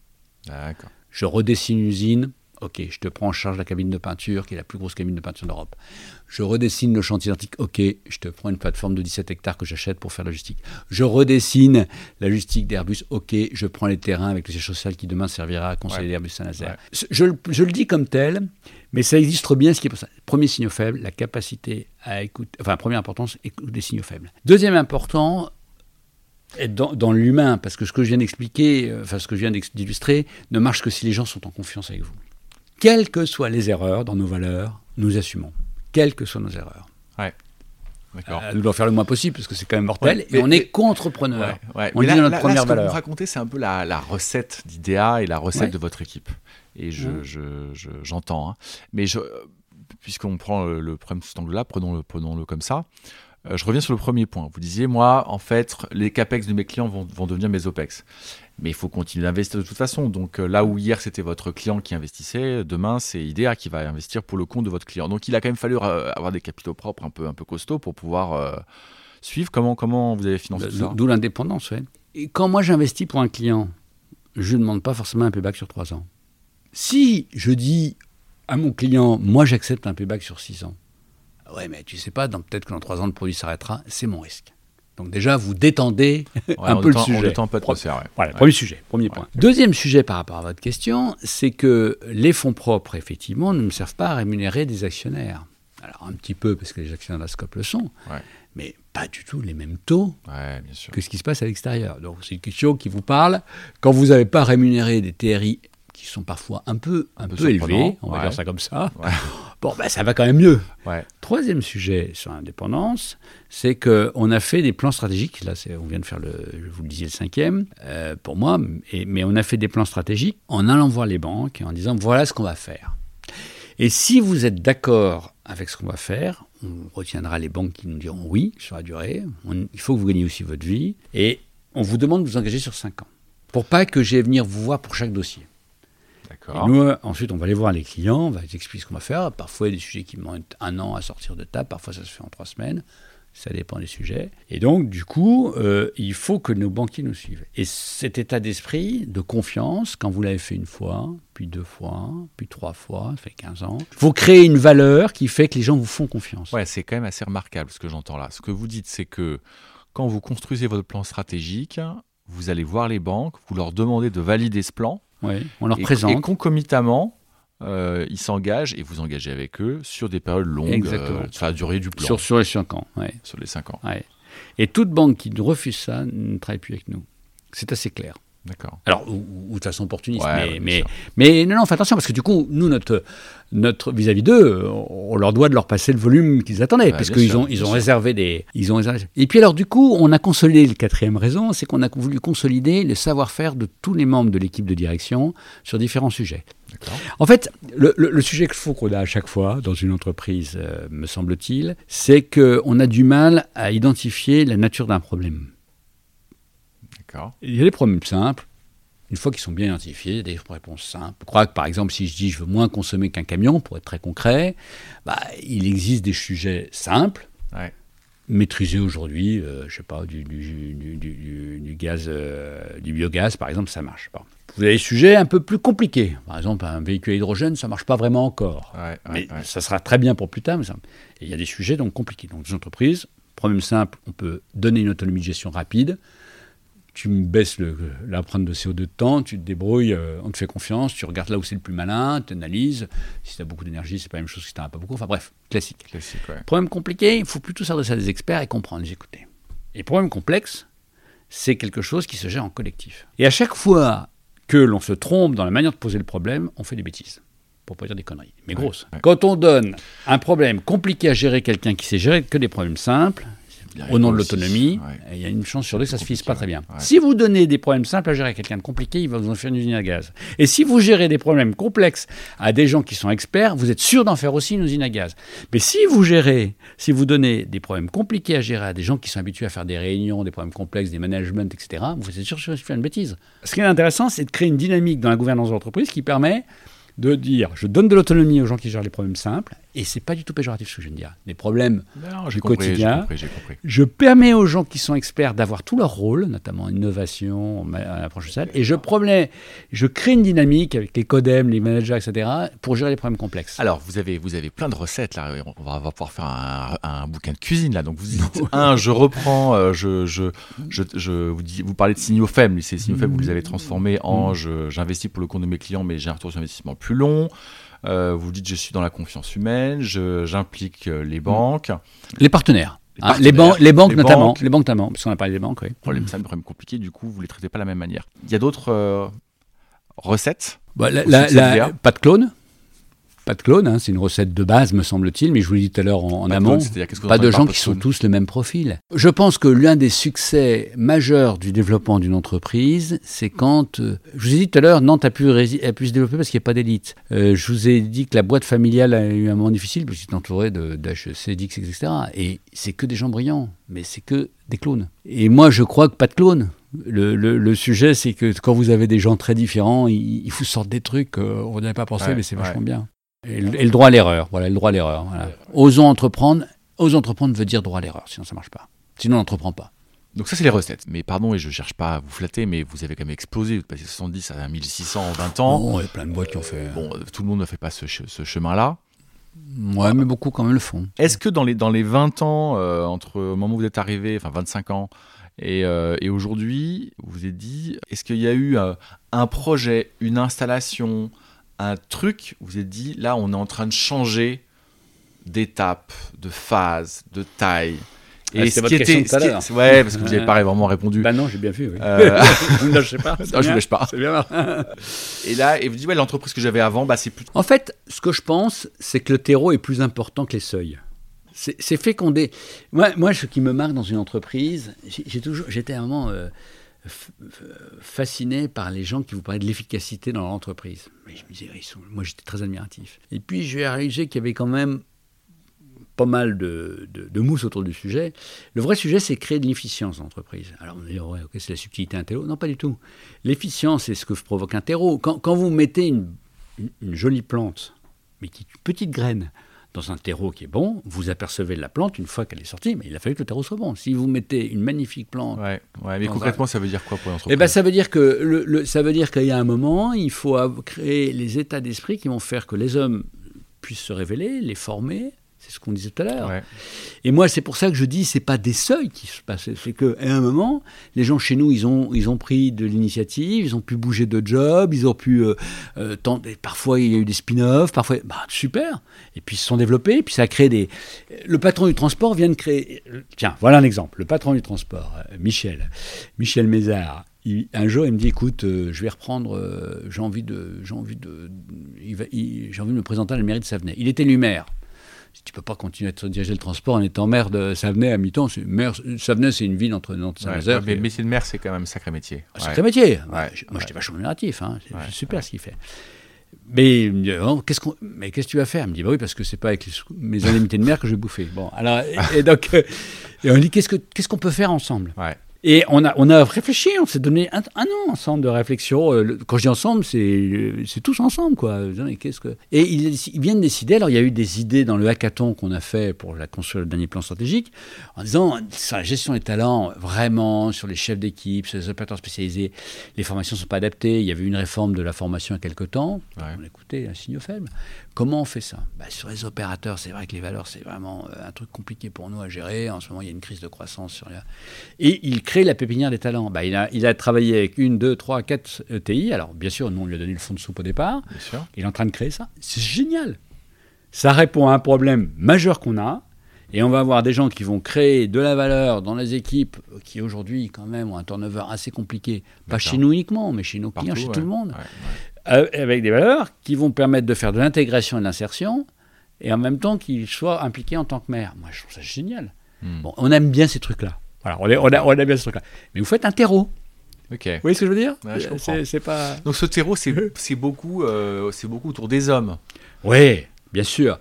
D'accord. Je redessine une usine, ok, je te prends en charge la cabine de peinture, qui est la plus grosse cabine de peinture d'Europe. Je redessine le chantier d'Antique, ok, je te prends une plateforme de 17 hectares que j'achète pour faire la logistique. Je redessine la logistique d'Airbus, ok, je prends les terrains avec le siège social qui demain servira à conseiller l'Airbus Saint-Nazaire. Je, le dis comme tel, mais ça existe bien ce qui est pour ça. Premier signe faible, la capacité à écouter, enfin, première importance, écouter des signaux faibles. Deuxième important, être dans, dans l'humain, parce que ce que je viens d'expliquer, euh, enfin ce que je viens d'illustrer, ne marche que si les gens sont en confiance avec vous. Quelles que soient les erreurs dans nos valeurs, nous assumons. Quelles que soient nos erreurs. Ouais. D'accord. Euh, nous devons faire le moins possible parce que c'est quand même mortel. et on est contre-preneur. On dit notre première valeur. Ce que vous racontez, c'est un peu la, recette d'IDEA et la recette de votre équipe. Et je, j'entends. Hein. Mais je, puisqu'on prend le, problème sous cet angle-là, prenons-le, comme ça. Euh, je reviens sur le premier point. Vous disiez, moi, en fait, les CAPEX de mes clients vont, vont devenir mes OPEX mais il faut continuer d'investir de toute façon. Donc euh, là où hier c'était votre client qui investissait, demain c'est IDEA qui va investir pour le compte de votre client. Donc il a quand même fallu euh, avoir des capitaux propres un peu, un peu costauds pour pouvoir euh, suivre. Comment, comment vous avez financé tout ça D'où l'indépendance, oui. Et quand moi j'investis pour un client, je ne demande pas forcément un payback sur 3 ans. Si je dis à mon client, moi j'accepte un payback sur 6 ans, ouais mais tu sais pas, peut-être que dans 3 ans le produit s'arrêtera, c'est mon risque. Donc déjà, vous détendez un peu le sujet. On un peu Voilà, premier sujet, premier point. Deuxième sujet par rapport à votre question, c'est que les fonds propres, effectivement, ne me servent pas à rémunérer des actionnaires. Alors un petit peu, parce que les actionnaires de la SCOP le sont, mais pas du tout les mêmes taux que ce qui se passe à l'extérieur. Donc c'est une question qui vous parle. Quand vous n'avez pas rémunéré des TRI qui sont parfois un peu, un, peu, élevés, on va dire ça comme ça, bon, ben, ça va quand même mieux. Troisième sujet sur l'indépendance, c'est qu'on a fait des plans stratégiques. Là, on vient de faire le, je vous le disais, le cinquième, euh, pour moi, mais on a fait des plans stratégiques en allant voir les banques et en disant voilà ce qu'on va faire. Et si vous êtes d'accord avec ce qu'on va faire, on retiendra les banques qui nous diront oui sur la durée. il faut que vous gagnez aussi votre vie. Et on vous demande de vous engager sur 5 ans. Pour pas que j'aille venir vous voir pour chaque dossier. Nous, ensuite, on va aller voir les clients, on va expliquer ce qu'on va faire. Parfois, il y a des sujets qui mettent un an à sortir de table, parfois ça se fait en trois semaines. Ça dépend des sujets. Et donc, du coup, euh, il faut que nos banquiers nous suivent. Et cet état d'esprit de confiance, quand vous l'avez fait une fois, puis deux fois, puis trois fois, ça fait 15 ans, il faut créer une valeur qui fait que les gens vous font confiance. Ouais, c'est quand même assez remarquable ce que j'entends là. Ce que vous dites, c'est que quand vous construisez votre plan stratégique, vous allez voir les banques, vous leur demandez de valider ce plan on leur présente. Et concomitamment, euh, ils s'engagent et vous engagez avec eux sur des période longues, Exactement. Euh, sur la durée du plan. Sur, sur les 5 ans. Sur les 5 ans. Et toute banque qui refuse ça ne travaille plus avec nous. C'est assez clair. D'accord. Alors, ou, de façon opportuniste, mais, mais, mais, non, non, fais attention, parce que du coup, nous, notre, notre vis-à-vis d'eux, on leur doit de leur passer le volume qu'ils attendaient, parce qu'ils ont, ils ont réservé des, ils ont réservé. Et puis alors, du coup, on a consolidé le quatrième raison, c'est qu'on a voulu consolider le savoir-faire de tous les membres de l'équipe de direction sur différents sujets. En fait, le, le, sujet qu'il faut qu'on a à chaque fois dans une entreprise, euh, me semble-t-il, c'est qu'on a du mal à identifier la nature d'un problème. Il y a des problèmes simples. Une fois qu'ils sont bien identifiés, des réponses simples. Je crois que par exemple, si je dis je veux moins consommer qu'un camion, pour être très concret, bah, il existe des sujets simples, maîtrisés aujourd'hui, je euh, je sais pas, du, du, gaz, euh, du biogaz par exemple, ça marche. pas. Vous avez des sujets un peu plus compliqués. Par exemple, un véhicule à hydrogène, ça marche pas vraiment encore. mais ça sera très bien pour plus tard. Mais il y a des sujets donc compliqués. Donc des entreprises, problème simple, on peut donner une autonomie de gestion rapide tu me baisses l'empreinte de CO2 de temps, tu te débrouilles, euh, on te fait confiance, tu regardes là où c'est le plus malin, tu analyses. Si tu as beaucoup d'énergie, c'est pas la même chose si tu n'en as pas beaucoup. Enfin bref, classique. classique Problème compliqué, il faut plutôt s'adresser à des experts et comprendre, les écouter. Et problème complexe, c'est quelque chose qui se gère en collectif. Et à chaque fois que l'on se trompe dans la manière de poser le problème, on fait des bêtises. Pour pas dire des conneries, mais grosses. Quand on donne un problème compliqué à gérer quelqu'un qui sait gérer que des problèmes simples, au nom de l'autonomie, il y a une chance sur deux que ça se finisse pas très bien. Si vous donnez des problèmes simples à gérer à quelqu'un de compliqué, il va vous en faire une usine à gaz. Et si vous gérez des problèmes complexes à des gens qui sont experts, vous êtes sûr d'en faire aussi une usine à gaz. Mais si vous gérez, si vous donnez des problèmes compliqués à gérer à des gens qui sont habitués à faire des réunions, des problèmes complexes, des managements, etc., vous êtes sûr de faire une bêtise. Ce qui est intéressant, c'est de créer une dynamique dans la gouvernance de l'entreprise qui permet de dire je donne de l'autonomie aux gens qui gèrent les problèmes simples, et c'est pas du tout péjoratif ce que je viens de dire. Les problèmes du quotidien. Je permets aux gens qui sont experts d'avoir tout leur rôle, notamment innovation, approche sociale, et je, problème, je crée une dynamique avec les codems, les managers, etc., pour gérer les problèmes complexes. Alors, vous avez, vous avez plein de recettes, là. On va, pouvoir faire un, bouquin de cuisine, là. Donc, vous dites, un, je reprends, euh, je, je, je, vous, dis, vous parlez de signaux faibles. Ces signaux faibles, vous les avez transformés en mm. j'investis pour le compte de mes clients, mais j'ai un retour sur investissement plus long. Euh, vous dites je suis dans la confiance humaine, j'implique euh, les banques. Les partenaires. Les, les, banques notamment, les banques notamment, parce qu'on a parlé des banques. Oui. Problème simple, problème compliqué, du coup, vous ne les traitez pas de la même manière. Il y a d'autres euh, recettes bah, Pas de clone pas de clone, hein, c'est une recette de base, me semble-t-il, mais je vous l'ai dit tout à l'heure en, amont, pas de gens qui sont tous le même profil. Je pense que l'un des succès majeurs du développement d'une entreprise, c'est quand, euh, je vous ai dit tout à l'heure, Nantes a pu, a pu se développer parce qu'il n'y a pas d'élite. Euh, je vous ai dit que la boîte familiale a eu un moment difficile, parce qu'il est entouré d'HEC, d'X, etc. Et c'est que des gens brillants, mais c'est que des clones. Et moi, je crois que pas de clones. Le, le, sujet, c'est que quand vous avez des gens très différents, il, faut sortir des trucs, euh, on n'avait pas pensé, mais c'est vachement bien. Et, le droit à l'erreur, voilà, le droit à l'erreur. Osons entreprendre. Osons entreprendre veut dire droit à l'erreur, sinon ça marche pas. Sinon on n'entreprend pas. Donc ça, c'est les recettes. Mais pardon, et je cherche pas à vous flatter, mais vous avez quand même explosé. Vous passez 70 à 1600 en 20 ans. Bon, il y a plein de boîtes qui ont fait... Bon, tout le monde ne fait pas ce, chemin-là. Ouais, mais beaucoup quand même le font. Est-ce que dans les, dans les 20 ans, euh, entre le moment où vous êtes arrivé, enfin 25 ans, et, euh, et aujourd'hui, vous vous êtes dit, est-ce qu'il y a eu euh, un projet, une installation, un truc, vous êtes dit, là, on est en train de changer d'étape, de phase, de taille. Et ah, ce qui était, ce ouais, parce que vous n'avez pas vraiment répondu. Bah non, j'ai bien vu. Oui. Euh... vous ne lâchez pas. Non, je ne lâche pas. C'est bien. et là, et vous dites, ouais, l'entreprise que j'avais avant, bah, c'est plus. En fait, ce que je pense, c'est que le terreau est plus important que les seuils. C'est fécondé. Moi, moi, ce qui me marque dans une entreprise, j'ai toujours, j'étais moment. Euh, fasciné par les gens qui vous parlaient de l'efficacité dans l'entreprise. Mais je moi j'étais très admiratif. Et puis j'ai réalisé qu'il y avait quand même pas mal de, mousse autour du sujet. Le vrai sujet, c'est créer de l'efficience dans l'entreprise. Alors on dit, ouais, ok, c'est la subtilité terreau. Non, pas du tout. L'efficience, c'est ce que provoque un terreau. Quand, vous mettez une, une, jolie plante, mais qui est une petite graine, dans un terreau qui est bon, vous apercevez la plante une fois qu'elle est sortie, mais il a fallu que le terreau soit bon. Si vous mettez une magnifique plante. Ouais, mais concrètement, ça veut dire quoi pour l'entreprise? Eh ben, Ça veut dire que le, ça veut dire qu'il y a un moment, il faut créer les états d'esprit qui vont faire que les hommes puissent se révéler, les former. C'est ce qu'on disait tout à l'heure. Et moi, c'est pour ça que je dis, c'est pas des seuils qui se passent. C'est qu'à un moment, les gens chez nous, ils ont, ils ont pris de l'initiative, ils ont pu bouger de job, ils ont pu euh, euh, tenter, parfois il y a eu des spin-offs, parfois, bah, super. Et puis ils se sont développés, puis ça a créé des. Le patron du transport vient de créer. Tiens, voilà un exemple. Le patron du transport, euh, Michel, Michel Mézard. un jour, il me dit, écoute, je vais reprendre, j'ai envie de, j'ai envie de, j'ai envie de me présenter à la mairie de Savenay. Il était maire tu peux pas continuer à diriger le transport en étant maire de Savenay à mi-temps. Savenay, c'est une ville entre Nantes et Saint-Nazaire. mais métier de maire, c'est quand même un sacré métier. Un sacré métier. Moi, j'étais vachement admiratif. Hein. C'est super ce qu'il fait. Mais il me dit, oh, qu'est-ce qu'on, mais qu'est-ce que tu vas faire? Il me dit, bah oui, parce que c'est pas avec mes indemnités de maire que je vais bouffer. Bon, alors, et, donc, euh, et on dit, qu'est-ce, que, qu'est-ce qu'on peut faire ensemble? Et on a, on a réfléchi, on s'est donné un, an ensemble de réflexion. Euh, quand je dis ensemble, c'est, c'est tous ensemble, quoi. Qu'est-ce que... Et ils, viennent décider, alors il y a eu des idées dans le hackathon qu'on a fait pour la construire le dernier plan stratégique, en disant, sur la gestion des talents, vraiment, sur les chefs d'équipe, sur les opérateurs spécialisés, les formations ne sont pas adaptées. Il y avait eu une réforme de la formation il y a quelque temps. On écoutait un signe faible. Comment on fait ça? Bah, Sur les opérateurs, c'est vrai que les valeurs, c'est vraiment euh, un truc compliqué pour nous à gérer. En ce moment, il y a une crise de croissance. Sur Et crée la pépinière des talents. Bah, il, a, il a travaillé avec une, deux, trois, quatre ETI. Alors, bien sûr, nous, on lui a donné le fond de soupe au départ. Il est en train de créer ça. C'est génial. Ça répond à un problème majeur qu'on a. Et on va avoir des gens qui vont créer de la valeur dans les équipes qui aujourd'hui quand même ont un turnover assez compliqué, pas chez nous uniquement, mais chez nos clients, chez tout le monde. Euh, avec des valeurs qui vont permettre de faire de l'intégration et de l'insertion, et en même temps qu'ils soient impliqués en tant que maire. Moi, je trouve ça génial. Hmm. Bon, on aime bien ces trucs-là. Voilà, on, on, on, aime bien ces trucs-là. Mais vous faites un terreau. Ok. Vous voyez ce que je veux dire c'est, pas... Donc ce terreau, c'est, beaucoup, euh, c'est beaucoup autour des hommes. Oui, bien sûr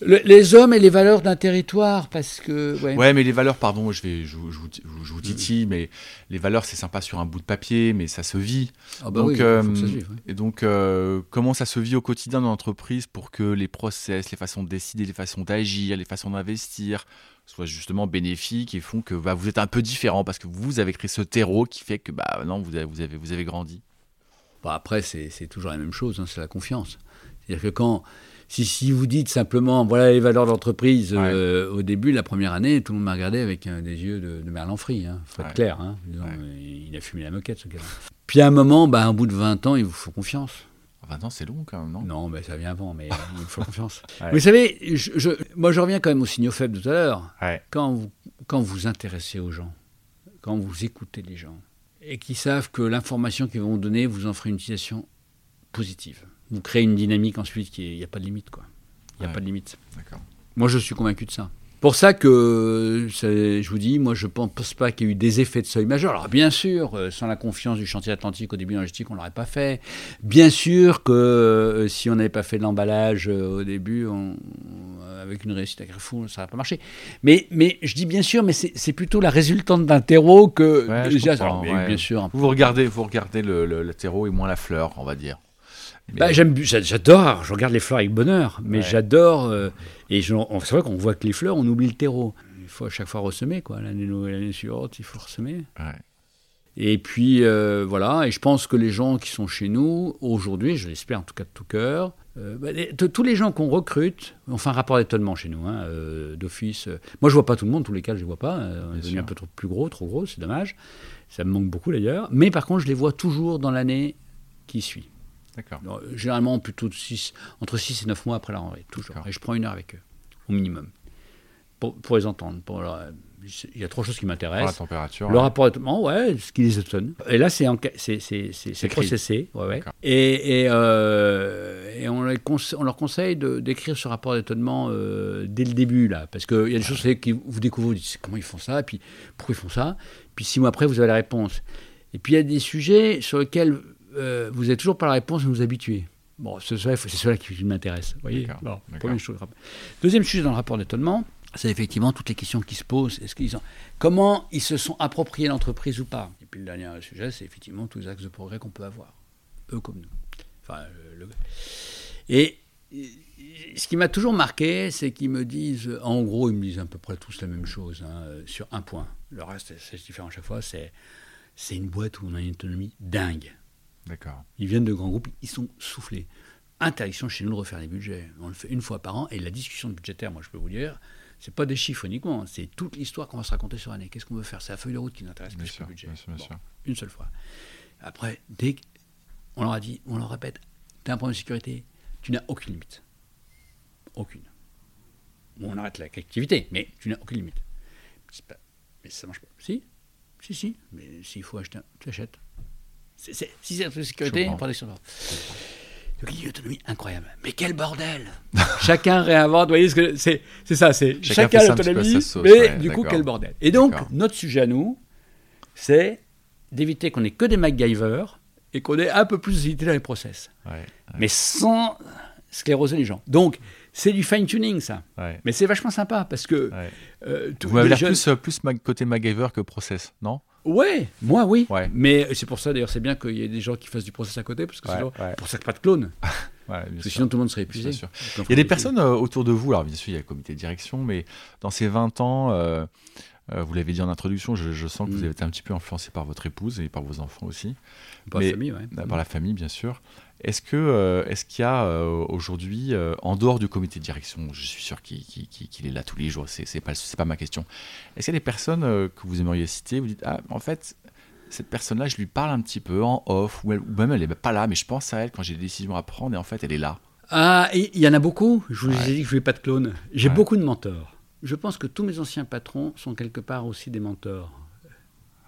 les hommes et les valeurs d'un territoire, parce que. Ouais. mais les valeurs, pardon, je vais, je, vous titille, mais les valeurs, c'est sympa sur un bout de papier, mais ça se vit. Ah bah donc, oui, euh, ça Et donc, euh, comment ça se vit au quotidien dans l'entreprise pour que les process, les façons de décider, les façons d'agir, les façons d'investir soient justement bénéfiques et font que bah, vous êtes un peu différent parce que vous avez créé ce terreau qui fait que bah, non, vous avez, vous avez, vous avez grandi. Bah après, c'est toujours la même chose, hein, c'est la confiance. C'est-à-dire que quand si, vous dites simplement, voilà les valeurs d'entreprise, euh, au début, la première année, tout le monde m'a regardé avec euh, des yeux de, de Merlan Free. Hein, faut être clair. Hein, il a fumé la moquette, ce gars-là. Puis à un moment, bah, un bout de 20 ans, il vous faut confiance. 20 ans, c'est long quand même, non? Non, mais ça vient avant, mais il faut confiance. Vous savez, je, moi je reviens quand même aux signaux faibles tout à l'heure. Quand, vous, quand vous intéressez aux gens, quand vous écoutez les gens, et qu'ils savent que l'information qu'ils vont vous donner, vous en ferez une utilisation positive vous créez une dynamique ensuite qui il n'y a pas de limite quoi. Il n'y a pas de limite. Moi je suis convaincu de ça. Pour ça que je vous dis, moi je ne pense pas qu'il y ait eu des effets de seuil majeurs. Alors bien sûr, euh, sans la confiance du chantier atlantique au début de logistique, on ne l'aurait pas fait. Bien sûr que euh, si on n'avait pas fait de l'emballage euh, au début, avec une réussite à Carrefour, ça n'aurait pas marché. Mais, mais je dis bien sûr, mais c'est plutôt la résultante d'un terreau que déjà. bien sûr. Vous regardez, vous regardez le, le terreau et moins la fleur, on va dire. Bah, j'aime, j'adore, je regarde les fleurs avec bonheur, mais j'adore. Euh, et c'est vrai qu'on voit que les fleurs, on oublie le terreau. Il faut à chaque fois ressemer, quoi. L'année, l'année suivante, il faut ressemer. Et puis, euh, voilà, et je pense que les gens qui sont chez nous, aujourd'hui, je l'espère en tout cas de tout cœur, euh, bah, tous les gens qu'on recrute, on fait un rapport d'étonnement chez nous, hein, d'office. moi, je vois pas tout le monde, tous les cas, je les vois pas. on est devenu un peu trop, plus gros, trop gros, c'est dommage. Ça me manque beaucoup d'ailleurs. Mais par contre, je les vois toujours dans l'année qui suit. Généralement, plutôt entre 6 et 9 mois après la rentrée, toujours. Et je prends une heure avec eux, au minimum, pour, les entendre. Pour il y a trois choses qui m'intéressent. La température. Le rapport ouais, ce qui les étonne. Et là, c'est processé. Ouais, ouais. Et, et, euh, et on, on, leur conseille d'écrire ce rapport d'étonnement euh, dès le début, là. Parce qu'il y a des choses que vous découvrez, vous dites comment ils font ça, et puis pourquoi ils font ça? Puis six mois après, vous avez la réponse. Et puis il y a des sujets sur lesquels euh, vous n'avez toujours pas la réponse, vous vous habituez. Bon, c'est cela qui m'intéresse. Voyez Deuxième sujet dans le rapport d'étonnement, c'est effectivement toutes les questions qui se posent. Est-ce qu'ils ont... Comment ils se sont appropriés l'entreprise ou pas? Et puis le dernier sujet, c'est effectivement tous les axes de progrès qu'on peut avoir, eux comme nous. Enfin, Et ce qui m'a toujours marqué, c'est qu'ils me disent, en gros, ils me disent à peu près tous la même chose, hein, sur un point. Le reste, c'est différent à chaque fois. C'est, c'est une boîte où on a une autonomie dingue. D'accord. Ils viennent de grands groupes, ils sont soufflés. Interdiction chez nous de refaire les budgets. On le fait une fois par an et la discussion budgétaire, moi je peux vous dire, c'est pas des chiffres uniquement, c'est toute l'histoire qu'on va se raconter sur l'année. Qu'est-ce qu'on veut faire? C'est la feuille de route qui nous intéresse, plus le budget? Une seule fois. Après, dès qu'on leur a dit, on leur répète, tu as un problème de sécurité, tu n'as aucune limite. Aucune. Bon, on arrête l'activité, mais tu n'as aucune limite. mais ça marche pas. Si? Si, si. Mais s'il faut acheter, tu achètes. Si c'est la sécurité, protection. Donc il y a une autonomie incroyable. Mais quel bordel Chacun réinvente, vous voyez, ce que c'est, c'est ça, c'est chacun, l'autonomie, mais du coup, quel bordel. Et donc, notre sujet à nous, c'est d'éviter qu'on ait que des MacGyver et qu'on ait un peu plus d'utilité dans les process. Mais sans scléroser les gens. Donc, c'est du fine-tuning, ça. Mais c'est vachement sympa parce que. Euh, Vous m'avez l'air plus, euh, plus côté MacGyver que process, non? Ouais, moi oui. Mais c'est pour ça d'ailleurs, c'est bien qu'il y ait des gens qui fassent du process à côté, parce que c'est pour ça que pas de clone. parce que sinon tout le monde serait épuisé. Il y a des personnes euh, autour de vous, alors bien sûr il y a le comité de direction, mais dans ces 20 ans, euh, euh, vous l'avez dit en introduction, je, sens que vous mm. avez été un petit peu influencé par votre épouse et par vos enfants aussi. Par la famille, oui. Par la famille, bien sûr. Est-ce que euh, est-ce qu'il y a euh, aujourd'hui, euh, en dehors du comité de direction, je suis sûr qu'il est là tous les jours, c'est n'est pas, pas ma question, est-ce qu'il y a des personnes que vous aimeriez citer, vous dites, ah, en fait, cette personne-là, je lui parle un petit peu en off, ou, même elle n'est pas là, mais je pense à elle quand j'ai des décisions à prendre, et en fait, elle est là? Ah, il y en a beaucoup, je vous ai dit que je ne voulais pas de clone. J'ai beaucoup de mentors. Je pense que tous mes anciens patrons sont quelque part aussi des mentors.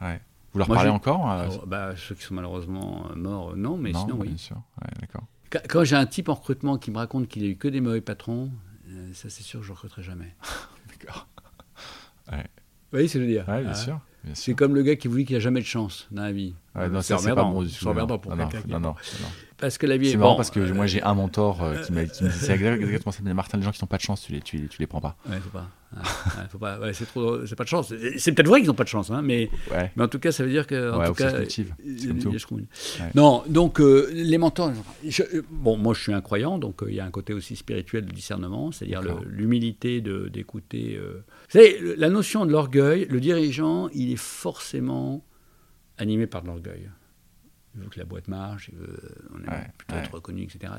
Ouais. Vous leur parlez encore euh, oh, bah, Ceux qui sont malheureusement morts, non, mais sinon, oui. Bien sûr, d'accord. Quand, j'ai un type en recrutement qui me raconte qu'il a eu que des mauvais patrons, euh, ça c'est sûr, je ne recruterai jamais. d'accord. Ouais. Vous voyez ce que je veux dire? Bien, ah. sûr, C'est comme le gars qui vous dit qu'il n'a jamais de chance dans la vie. Ouais, non, c'est pas bon. C'est pour non, non, non, Parce que la vie est, est marrant parce que moi j'ai un mentor euh, qui m'a dit c'est exactement ça. Martin, les gens qui n'ont pas de chance, tu les, tu, tu les prends pas. Ouais, faut pas faut pas, c'est trop, c'est pas de chance. C'est peut-être vrai qu'ils n'ont pas de chance, hein, mais, mais en tout cas, ça veut dire que, en tout cas, non. Donc euh, les mentors. bon, moi, je suis un croyant, donc euh, il y a un côté aussi spirituel de discernement, c'est-à-dire l'humilité de, d'écouter. Vous savez, la notion de l'orgueil, le dirigeant, il est forcément animé par de l'orgueil il veut que la boîte marche, on est plutôt être reconnu, etc.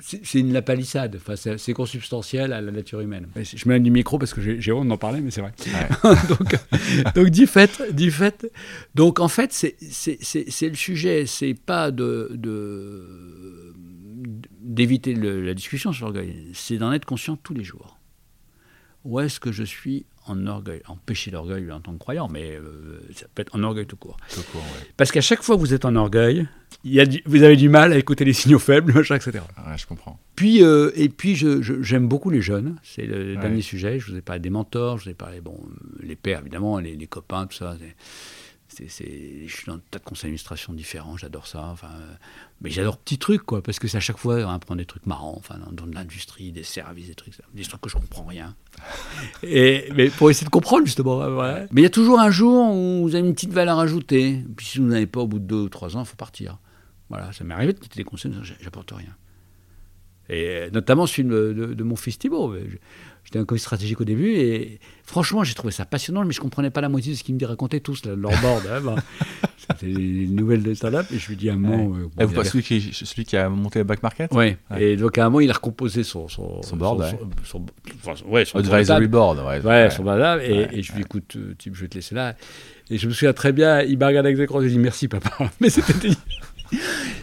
C'est une la palissade, enfin, c'est consubstantiel à la nature humaine. Je mets du micro parce que j'ai honte d'en parler, mais c'est vrai. donc, donc, du fait, du fait, donc en fait, c'est le sujet, c'est pas de, d'éviter la discussion sur l'orgueil, c'est d'en être conscient tous les jours. Où est-ce que je suis en orgueil, en péché d'orgueil en tant que croyant, mais euh, ça peut être en orgueil tout court. Parce qu'à chaque fois que vous êtes en orgueil, il y a vous avez du mal à écouter les signaux faibles, etc. Ouais, je comprends. Puis, euh, et puis, j'aime je, beaucoup les jeunes. C'est le dernier sujet. Je vous ai parlé des mentors, je vous ai parlé, bon, les pères, évidemment, les, les copains, tout ça c'est, je suis dans un tas de conseils d'administration différents, j'adore ça. Enfin, mais j'adore petits trucs, quoi, parce que c'est à chaque fois on apprend des trucs marrants, enfin, dans, l'industrie, des services, des trucs, des trucs que je comprends rien. Et, mais pour essayer de comprendre, justement. Mais il y a toujours un jour où vous avez une petite valeur ajoutée. Puis si vous n'avez pas au bout de deux ou trois ans, il faut partir. Voilà, ça m'est arrivé de quitter des conseils, j'apporte rien. Et notamment celui de, de mon fils Thibault. J'étais un coach stratégique au début et franchement, j'ai trouvé ça passionnant, mais je ne comprenais pas la moitié de ce qu'ils me racontaient tous, leur board. Hein, bah. C'était une nouvelle de startup et je lui dis un moment. Euh, vous celui, qui, celui qui a monté le back market? Oui. Et donc à un moment, il a recomposé son, son, board. Son, ouais, son Advisory board. Ouais, son board. Et, et, je lui dis écoute, euh, type, je vais te laisser là. Et je me souviens très bien, il m'a regardé avec des crocs, je lui ai dit merci papa. Mais c'était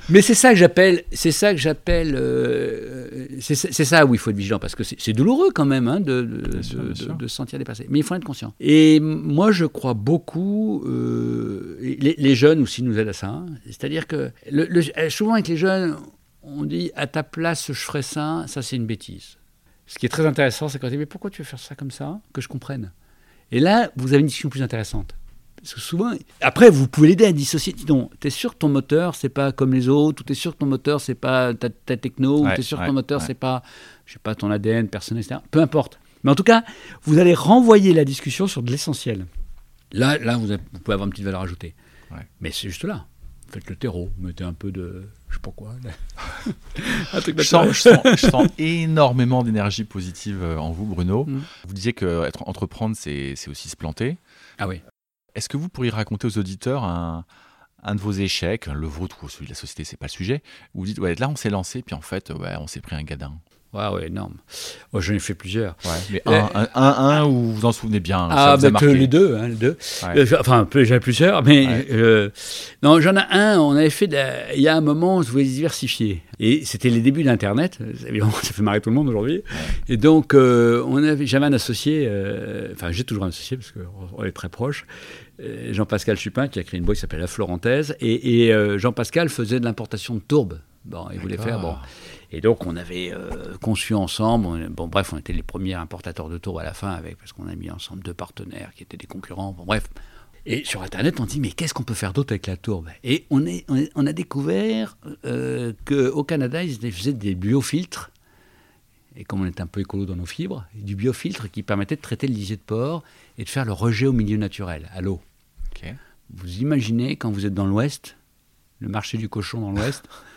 mais c'est ça que j'appelle, c'est ça que j'appelle, euh, c'est ça où il faut être vigilant parce que c'est douloureux quand même hein, de, de, de, se sentir dépassé. Mais il faut être conscient. Et moi, je crois beaucoup, euh, les, jeunes aussi nous aident à ça. Hein. C'est-à-dire que le, souvent avec les jeunes, on dit à ta place je ferais ça, ça c'est une bêtise. Ce qui est très intéressant, c'est quand on dit mais pourquoi tu veux faire ça comme ça, que je comprenne. Et là, vous avez une discussion plus intéressante. Parce que souvent, après, vous pouvez l'aider à dissocier. Dis donc, t'es sûr que ton moteur, c'est pas comme les autres, ou t'es sûr que ton moteur, c'est pas ta, techno, ou t'es sûr que ton moteur, c'est pas, je sais pas, ton ADN personnel, etc. Peu importe. Mais en tout cas, vous allez renvoyer la discussion sur de l'essentiel. Là, là vous, pouvez avoir une petite valeur ajoutée. Mais c'est juste là. Faites le terreau, mettez un peu de. Je sais pas quoi. un truc je, sens, je, sens, énormément d'énergie positive euh, en vous, Bruno. Mm. Vous disiez que être entreprendre, c'est aussi se planter. Ah oui. Est-ce que vous pourriez raconter aux auditeurs un, de vos échecs, le vôtre ou celui de la société, c'est pas le sujet, où vous dites, ouais, là on s'est lancé, puis en fait, on s'est pris un gadin? Ouais, ouais, énorme. Oh, J'en ai fait plusieurs. Ouais, mais un, un, un, où vous vous en souvenez bien. Ah, bah, les deux. Hein, les deux. Ouais. Euh, enfin, j'en plusieurs, mais euh, non, j'en ai un. On avait fait, il y a un moment, on se voulait diversifier. Et c'était les débuts d'Internet. Évidemment, ça fait marrer tout le monde aujourd'hui. Et donc, euh, on avait, j'avais un associé, enfin, j'ai toujours un associé parce qu'on est très proches. Jean-Pascal Chupin, qui a créé une boîte qui s'appelle La Florentaise. Et, et Jean-Pascal faisait de l'importation de tourbes. Bon, il voulait faire. Bon. Et donc, on avait euh, conçu ensemble, bon, bref, on était les premiers importateurs de tours à la fin, avec, parce qu'on a mis ensemble deux partenaires qui étaient des concurrents, bon, bref. Et sur Internet, on dit, mais qu'est-ce qu'on peut faire d'autre avec la tourbe? Et on, est, on, a découvert euh, qu'au Canada, ils faisaient des biofiltres, et comme on est un peu écolo dans nos fibres, du biofiltre qui permettait de traiter le lisier de porc et de faire le rejet au milieu naturel, à l'eau. Vous imaginez, quand vous êtes dans l'Ouest, le marché du cochon dans l'Ouest,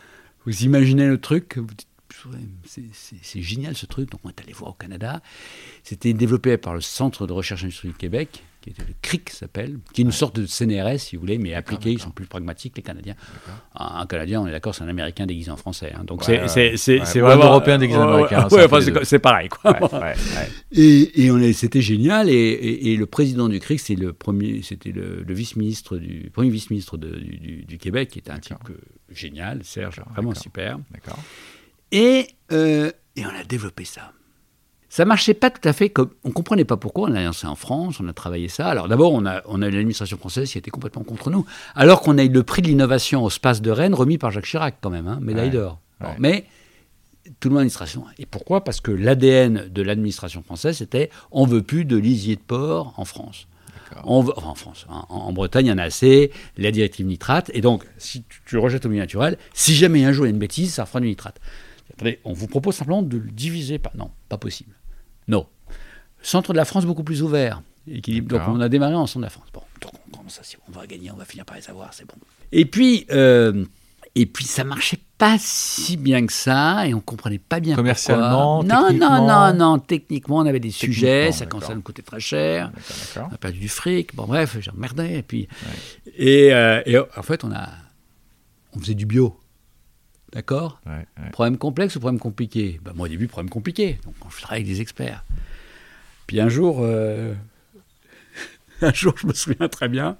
vous imaginez le truc c'est génial ce truc. Donc on est allé voir au Canada. C'était développé par le Centre de recherche industrielle du Québec, qui était le CRIC s'appelle, qui est une sorte de CNRS si vous voulez, mais appliqué, ils sont plus pragmatiques les Canadiens. Un, Canadien, on est d'accord, c'est un Américain déguisé en français. Hein. Donc c'est vraiment un Européen déguisé en Américain. c'est pareil quoi. et, et c'était génial. Et, le président du CRIC, c'est le premier, c'était le, vice-ministre du premier vice-ministre du, du, Québec, qui était un type génial, Serge, vraiment super. D'accord. Euh, et, on a développé ça. Ça marchait pas tout à fait comme. On comprenait pas pourquoi. On a lancé en France, on a travaillé ça. Alors d'abord, on a, on a eu l'administration française qui était complètement contre nous. Alors qu'on a eu le prix de l'innovation au Space de Rennes remis par Jacques Chirac, quand même, hein, médaille d'or. Mais tout le monde l'administration. Et pourquoi? Parce que l'ADN de l'administration française, c'était on veut plus de lisier de porc en France. On veut, en France, hein, en, Bretagne, il y en a assez, la directive nitrate, et donc, si tu, tu rejettes au milieu naturel, si jamais un jour il y a une bêtise, ça fera du nitrate on vous propose simplement de le diviser par. Non, pas possible. Non. Centre de la France beaucoup plus ouvert. Donc on a démarré en centre de la France. Bon, donc on commence à on va gagner, on va finir par les avoir, c'est bon. Et puis, euh, et puis ça marchait pas si bien que ça, et on comprenait pas bien Commercialement, Non, non, non, non. Techniquement, on avait des sujets, ça commençait à nous coûter très cher. On a perdu du fric. Bon, bref, j'ai emmerdé. Et puis, et, euh, et, en fait, on a, on faisait du bio. D'accord Problème complexe ou problème compliqué? Ben, Moi, au début, problème compliqué. Donc, je travaille avec des experts. Puis un jour, euh, un jour, je me souviens très bien,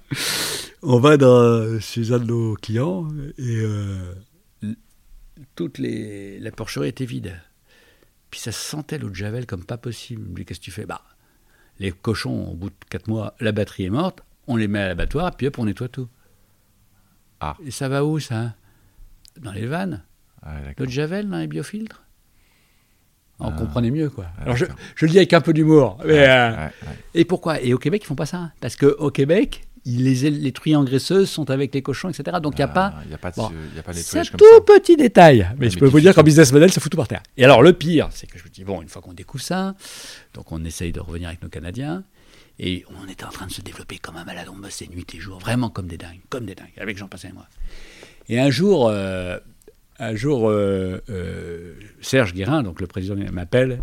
on va dans, chez un de nos clients et euh, toute les, la porcherie était vide. Puis ça sentait l'eau de Javel comme pas possible. Je qu'est-ce que tu fais? Bah, les cochons, au bout de 4 mois, la batterie est morte, on les met à l'abattoir, puis hop, on nettoie tout. Ah. Et ça va où, ça? Dans les vannes. Ah, de Javel dans les biofiltres. On ah. comprenait mieux, quoi. Ah, Alors, je, je, le dis avec un peu d'humour. Euh, et pourquoi? Et au Québec, ils font pas ça. Parce qu'au Québec, les, les truies engraisseuses sont avec les cochons, etc. Donc, il n'y a pas. Il n'y a pas de, y a pas C'est tout petit détail. Mais, je peux vous dire qu'en business model, ça fout tout par terre. Et alors, le pire, c'est que je me dis, bon, une fois qu'on découvre ça, donc on essaye de revenir avec nos Canadiens. Et on était en train de se développer comme un malade. On bossait nuit et jour, vraiment comme des dingues, comme des dingues, avec Jean-Pascal et moi. Et un jour, euh, un jour, euh, euh, Serge Guérin, donc le président, m'appelle.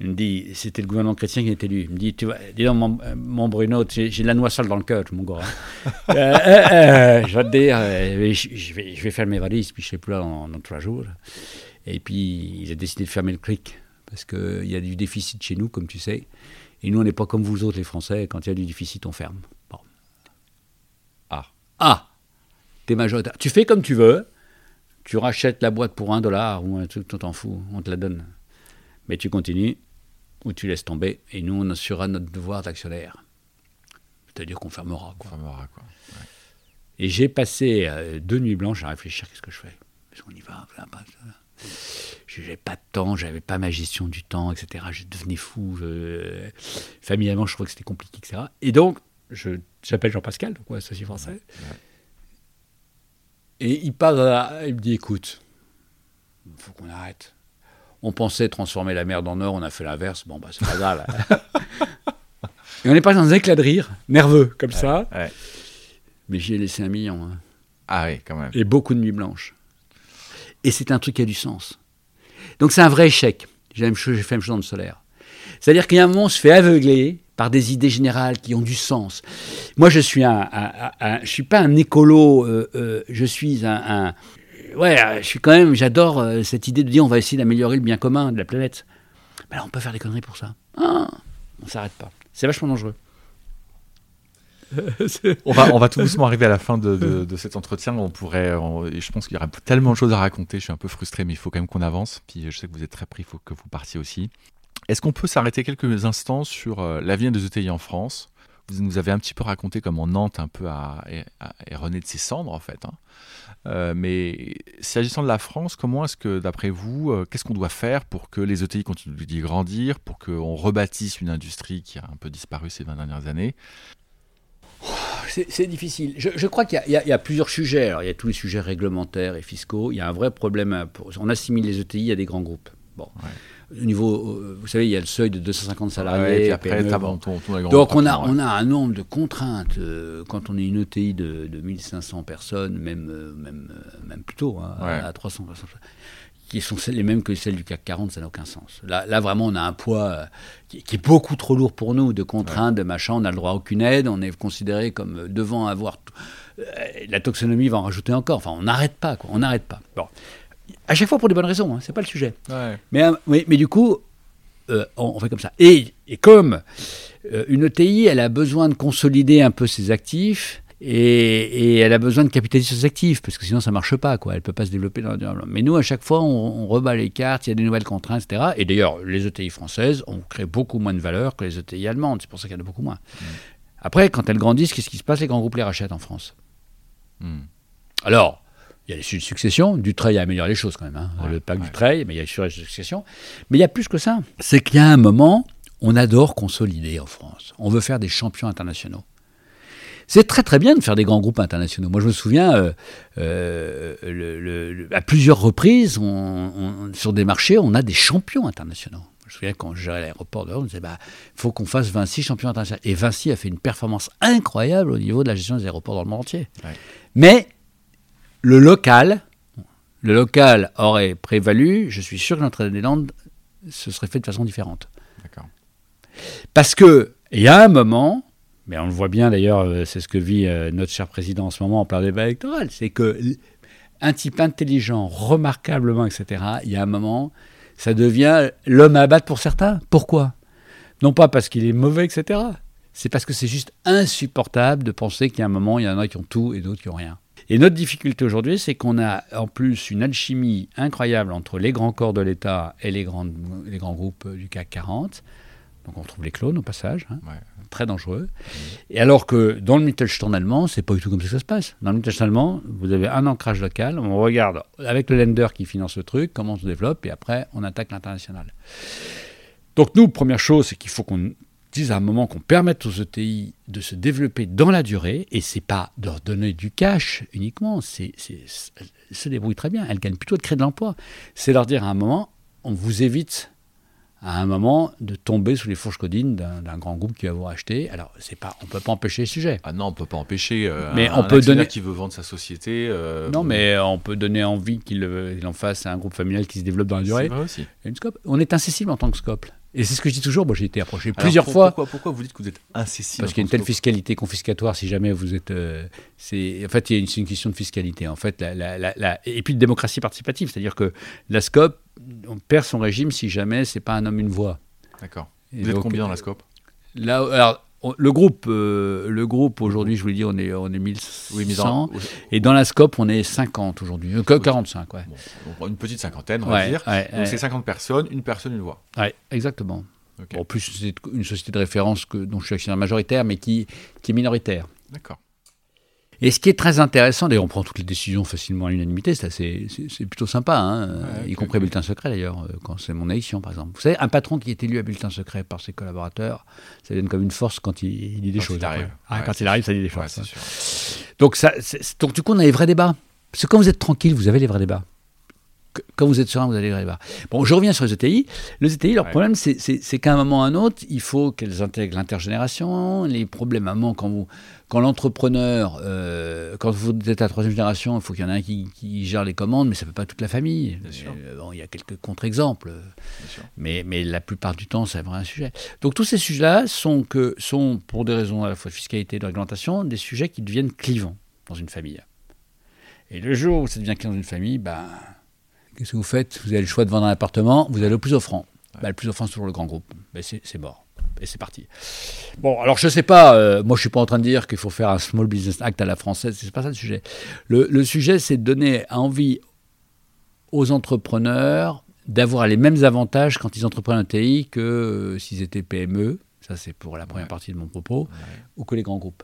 Il me dit, c'était le gouvernement chrétien qui était élu. Il me dit, tu vois, dis donc, mon, Bruno, j'ai de la noix sale dans le cœur, mon gars. Hein. je vais te dire, je, vais, je vais faire mes valises, puis je serai plus là dans, trois jours. Et puis, il a décidé de fermer le cric, parce qu'il y a du déficit chez nous, comme tu sais. Et nous, on n'est pas comme vous autres, les Français. Quand il y a du déficit, on ferme. Bon. Ah. Ah T'es majoritaire. Tu fais comme tu veux tu rachètes la boîte pour un dollar ou un truc, tu t'en fous, on te la donne. Mais tu continues ou tu laisses tomber et nous, on assurera notre devoir d'actionnaire. C'est-à-dire qu'on fermera. Quoi. fermera quoi. Et j'ai passé euh, deux nuits blanches à réfléchir qu'est-ce que je fais. Parce qu'on y va, je n'avais pas de temps, j'avais pas ma gestion du temps, etc. Je devenais fou. Familialement, je trouvais que c'était compliqué, etc. Et donc, j'appelle Jean-Pascal, donc associé français. Et il parle, il me dit écoute, il faut qu'on arrête. On pensait transformer la merde en or, on a fait l'inverse. Bon, bah, c'est pas grave. et on est pas dans un éclat de rire, nerveux, comme ça. Mais j'y ai laissé un million. Hein. Ah oui, quand même. Et beaucoup de nuits blanches. Et c'est un truc qui a du sens. Donc c'est un vrai échec. J'ai fait la même chose dans le solaire. C'est-à-dire qu'il y a un moment, on se fait aveugler par des idées générales qui ont du sens. Moi, je suis un, je suis pas un écolo, euh, euh, je suis un, ouais, je suis quand même, j'adore cette idée de dire on va essayer d'améliorer le bien commun de la planète. Mais là, on peut faire des conneries pour ça. Ah, on s'arrête pas. C'est vachement dangereux. on, va, on va tout doucement arriver à la fin de, cet entretien. On pourrait, je pense qu'il y aura tellement de choses à raconter. Je suis un peu frustré, mais il faut quand même qu'on avance. Puis je sais que vous êtes très pris, il faut que vous partiez aussi. Est-ce qu'on peut s'arrêter quelques instants sur euh, l'avenir des ETI en France? Vous nous avez un petit peu raconté comment Nantes un peu a, est rené de ses cendres en fait. Hein. Euh, mais s'agissant de la France, comment est-ce que, d'après vous, euh, qu'est-ce qu'on doit faire pour que les ETI continuent de grandir, pour qu'on rebâtisse une industrie qui a un peu disparu ces 20 dernières années? C'est difficile. Je, crois qu'il y, a plusieurs sujets. il y a tous les sujets réglementaires et fiscaux. Il y a un vrai problème. on assimile les ETI à des grands groupes. Bon. Au niveau, euh, vous savez, il y a le seuil de 250 salariés. après, Donc on a, on a un nombre de contraintes. Euh, quand on est une ETI de, de 1500 personnes, même, euh, même, même plutôt, hein, à 300 qui sont les mêmes que celles du CAC 40, ça n'a aucun sens. Là, là, vraiment, on a un poids qui, est beaucoup trop lourd pour nous, de contraintes, de machin, on n'a le droit à aucune aide, on est considéré comme devant avoir... La taxonomie va en rajouter encore, enfin, on n'arrête pas, quoi, on n'arrête pas. Bon. À chaque fois pour des bonnes raisons, hein, c'est pas le sujet. Mais, euh, mais, mais, du coup, on, fait comme ça. Et, et comme une ETI, elle a besoin de consolider un peu ses actifs, et, elle a besoin de capitaliser ses actifs, parce que sinon ça ne marche pas, quoi. elle ne peut pas se développer dans le Mais nous, à chaque fois, on, rebat les cartes, il y a des nouvelles contraintes, etc. Et d'ailleurs, les ETI françaises ont créé beaucoup moins de valeur que les ETI allemandes, c'est pour ça qu'il y en a beaucoup moins. Mm. Après, quand elles grandissent, qu'est-ce qui se passe? Les grands groupes les rachètent en France. Mm. Alors, il y a les successions. Dutreil a amélioré les choses quand même. Hein. le pacte du Dutreil, mais il y a les successions. Mais il y a plus que ça. C'est qu'il y a un moment, on adore consolider en France. On veut faire des champions internationaux. C'est très très bien de faire des grands groupes internationaux. Moi, je me souviens, euh, euh, à plusieurs reprises, sur des marchés, on a des champions internationaux. Je me souviens quand je gérais l'aéroport de Londres, on disait, bah, faut qu'on fasse Vinci champion international. Et Vinci a fait une performance incroyable au niveau de la gestion des aéroports dans le monde entier. Mais le local, le local aurait prévalu. Je suis sûr que Notre-Dame-des-Landes se serait fait de façon différente. D'accord. Parce que il y a un moment, mais on le voit bien d'ailleurs, euh, c'est ce que vit euh, notre cher président en ce moment en plein débat électoral, c'est que un type intelligent, remarquablement, etc., il y a un moment, ça devient l'homme à abattre pour certains. Pourquoi? Non pas parce qu'il est mauvais, etc. C'est parce que c'est juste insupportable de penser qu'il y a un moment, il y en a qui ont tout et d'autres qui n'ont rien. Et notre difficulté aujourd'hui, c'est qu'on a en plus une alchimie incroyable entre les grands corps de l'État et les, grands, les grands groupes du CAC 40. Donc on trouve les clones au passage. Hein très dangereux. Et alors que dans le Mittelstand allemand, c'est pas du tout comme ça que ça se passe. Dans le Mittelstand allemand, vous avez un ancrage local, on regarde avec le lender qui finance le truc, comment on se développe, et après on attaque l'international. Donc nous, première chose, c'est qu'il faut qu'on dise à un moment qu'on permette aux ETI de se développer dans la durée, et c'est pas de leur donner du cash uniquement, c'est, elles se débrouillent très bien, elles gagnent plutôt de créer de l'emploi. C'est leur dire à un moment, on vous évite à un moment de tomber sous les fourches codines d'un grand groupe qui va vous racheter. Alors, c'est pas, on peut pas empêcher le sujet. Ah non, on peut pas empêcher. Euh, mais on peut donner qui veut vendre sa société. Euh, non, mais on peut donner envie qu'il en fasse à un groupe familial qui se développe dans la durée. Aussi. Une scope. On est incessible en tant que scope. Et c'est ce que je dis toujours. Moi, j'ai été approché plusieurs fois. Pourquoi, vous dites que vous êtes incessible Parce qu'il y a une telle fiscalité confiscatoire si jamais vous êtes. Euh, c'est en fait, il y a une, une, question de fiscalité. En fait, la, la, et puis de démocratie participative, c'est-à-dire que la SCOP, on perd son régime si jamais c'est pas un homme une voix. D'accord. Vous êtes combien dans la SCOP? Là, alors, le groupe, euh, le groupe aujourd'hui, je vous l'ai dit, on est, on est 1100. Oui, et dans la SCOP, on est 50 aujourd'hui. 45, euh, ouais. une petite cinquantaine, on va dire. Donc c'est 50 personnes, une personne, une voix. Ouais, exactement. en plus, c'est une société de référence que, dont je suis actionnaire majoritaire, mais qui, qui est minoritaire. D'accord. Et ce qui est très intéressant, d'ailleurs, on prend toutes les décisions facilement à l'unanimité, c'est, plutôt sympa, hein, y compris à bulletin secret d'ailleurs, euh, quand c'est mon élection par exemple. Vous savez, un patron qui est élu à bulletin secret par ses collaborateurs, ça donne comme une force quand il, dit des choses. Ah, quand il arrive, ça dit des choses. Hein. Donc, ça, donc, du coup, on a les vrais débats. Parce que quand vous êtes tranquille, vous avez les vrais débats quand vous êtes serein, vous allez y arriver. Bon, je reviens sur les ETI. Les ETI, leur problème, c'est qu'à un moment ou à un autre, il faut qu'elles intègrent l'intergénération. Les problèmes, à un moment, quand, vous, quand l'entrepreneur, euh, quand vous êtes à la troisième génération, il faut qu'il y en ait un qui, gère les commandes, mais ça ne peut pas toute la famille. Euh, bon, il y a quelques contre-exemples. Mais, mais la plupart du temps, c'est vraiment un sujet. Donc tous ces sujets-là sont, que, sont, pour des raisons à la fois de fiscalité et de réglementation, des sujets qui deviennent clivants dans une famille. Et le jour où ça devient client d'une famille, ben, qu'est-ce que vous faites? Vous avez le choix de vendre un appartement, vous allez au plus offrant. Ben, le plus offrant, c'est toujours le grand groupe. Ben, c'est mort. Et c'est parti. Bon, alors je ne sais pas, euh, moi je ne suis pas en train de dire qu'il faut faire un Small Business Act à la française, c'est pas ça le sujet. Le, le sujet, c'est de donner envie aux entrepreneurs d'avoir les mêmes avantages quand ils entreprennent un TI que euh, s'ils étaient PME, ça c'est pour la première partie de mon propos, ou que les grands groupes.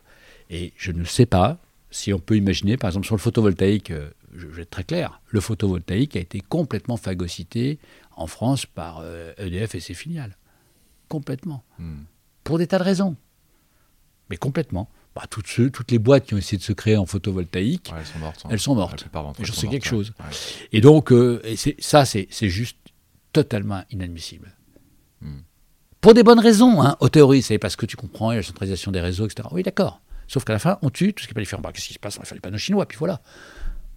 Et je ne sais pas si on peut imaginer, par exemple sur le photovoltaïque, euh, je vais être très clair, le photovoltaïque a été complètement phagocyté en France par EDF euh, e et ses filiales. Complètement. Hmm. Pour des tas de raisons. Mais complètement. Bah, toutes, ceux, toutes les boîtes qui ont essayé de se créer en photovoltaïque, elles sont mortes. Hein. Elles sont mortes. J'en sais quelque chose. Et donc, euh, et ça, c'est juste totalement inadmissible. Hmm. Pour des bonnes raisons, hein. Aux théories, c'est parce que tu comprends, il y a la centralisation des réseaux, etc. Oui, d'accord. Sauf qu'à la fin, on tue tout ce qui peut les faire. Bah, Qu'est-ce qui se passe On va faire les panneaux chinois, puis voilà.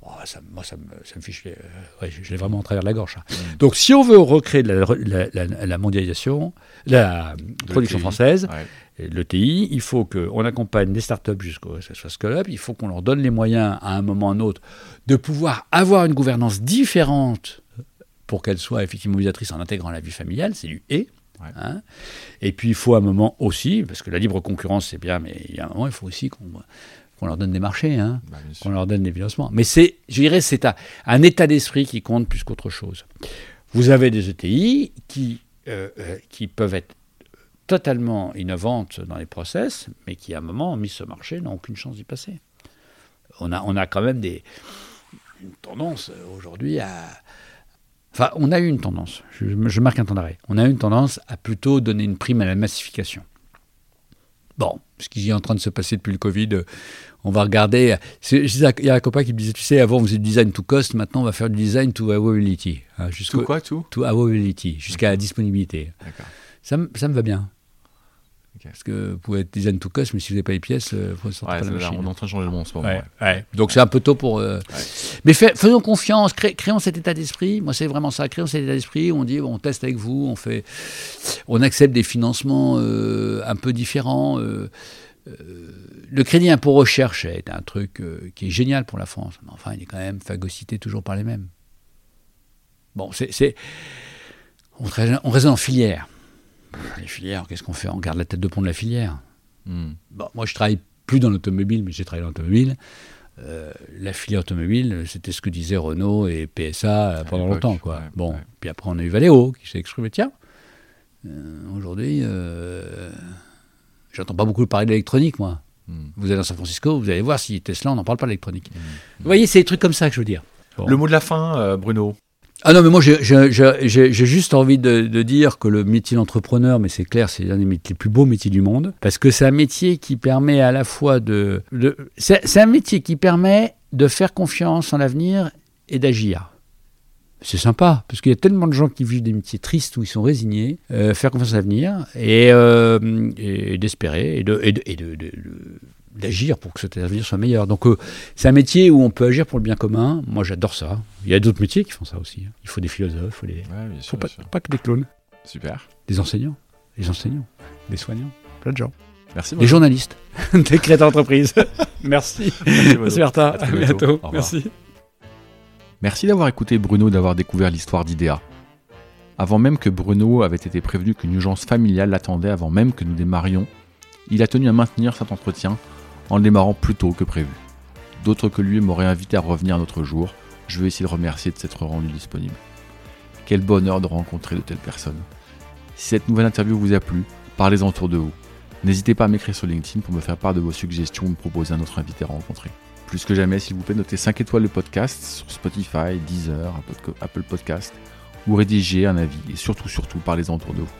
Oh, ça, moi, ça me, ça me fiche. Euh, je, l'ai vraiment en travers de la gorge. Donc, si on veut recréer la, la, mondialisation, la production française, le TI, il faut qu'on accompagne des startups jusqu'au scale-up, il faut qu'on leur donne les moyens à un moment ou à un autre de pouvoir avoir une gouvernance différente pour qu'elle soit effectivement mobilisatrice en intégrant la vie familiale, c'est du et. Hein. et puis il faut un moment aussi, parce que la libre concurrence c'est bien, mais il y a un moment il faut aussi qu'on leur donne des marchés, hein, bah, qu'on leur donne des financements. Mais c'est, je dirais, c'est un, état d'esprit qui compte plus qu'autre chose. Vous avez des ETI qui, euh, euh, qui peuvent être totalement innovantes dans les process, mais qui à un moment ont mis ce marché n'ont aucune chance d'y passer. On a, on a quand même des, une tendance aujourd'hui à... Enfin, on a eu une tendance, je, marque un temps d'arrêt, on a eu une tendance à plutôt donner une prime à la massification. Bon, ce qui est en train de se passer depuis le Covid, on va regarder. Il y a un copain qui me disait, tu sais, avant on faisait du design to cost, maintenant on va faire du design to availability. Hein, tout quoi, tout To availability, jusqu'à la disponibilité. Ça, ça me va bien. Parce que vous pouvez être design to cost, mais si vous n'avez pas les pièces, euh, vous ouais, pas la machine. On est en train de changer le monde en ce moment. Ouais, Donc c'est un peu tôt pour. Euh, mais faisons confiance, créons cet état d'esprit. Moi, c'est vraiment ça. Créons cet état d'esprit. On dit, on teste avec vous, on fait, on accepte des financements euh, un peu différents. Le crédit impôt recherche est un truc qui est génial pour la France. Mais enfin, il est quand même phagocyté toujours par les mêmes. Bon, c'est. On, on raisonne en filière. Les filières, qu'est-ce qu'on fait? On garde la tête de pont de la filière. Hmm. Bon, moi, je travaille plus dans l'automobile, mais j'ai travaillé dans l'automobile. Euh, la filière automobile, c'était ce que disaient Renault et PSA pendant longtemps. Quoi. bon, puis après, on a eu Valeo qui s'est exprimé tiens, euh, aujourd'hui, euh, j'entends pas beaucoup parler d'électronique, moi. Vous allez dans San Francisco, vous allez voir si Tesla, on n'en parle pas d'électronique. Hmm. Vous voyez, c'est des trucs comme ça que je veux dire. Le mot de la fin, Bruno ah non, mais moi, j'ai juste envie de, dire que le métier d'entrepreneur, mais c'est clair, c'est l'un des métiers, les plus beaux métiers du monde, parce que c'est un métier qui permet à la fois de... c'est un métier qui permet de faire confiance en l'avenir et d'agir. C'est sympa, parce qu'il y a tellement de gens qui vivent des métiers tristes où ils sont résignés, euh, faire confiance en l'avenir et, euh, d'espérer et de, et de d'agir pour que cet avenir soit meilleur. Donc euh, c'est un métier où on peut agir pour le bien commun. Moi j'adore ça. Il y a d'autres métiers qui font ça aussi. Hein. Il faut des philosophes, il faut, pas, que des clones. Super. Des enseignants, des enseignants, des soignants, plein de gens. Merci. Des journalistes, des créateurs d'entreprise. Merci. Merci Martha. À, bientôt. Merci. Merci d'avoir écouté Bruno, d'avoir découvert l'histoire d'IDEA. Avant même que Bruno avait été prévenu qu'une urgence familiale l'attendait, avant même que nous démarrions, il a tenu à maintenir cet entretien en le démarrant plus tôt que prévu. D'autres que lui m'auraient invité à revenir un autre jour. Je veux essayer de remercier de s'être rendu disponible. Quel bonheur de rencontrer de telles personnes. Si cette nouvelle interview vous a plu, parlez-en autour de vous. N'hésitez pas à m'écrire sur LinkedIn pour me faire part de vos suggestions ou me proposer un autre invité à rencontrer. Plus que jamais, s'il vous plaît, notez 5 étoiles le podcast sur Spotify, Deezer, Apple Podcast, ou rédigez un avis, et surtout, surtout, parlez-en autour de vous.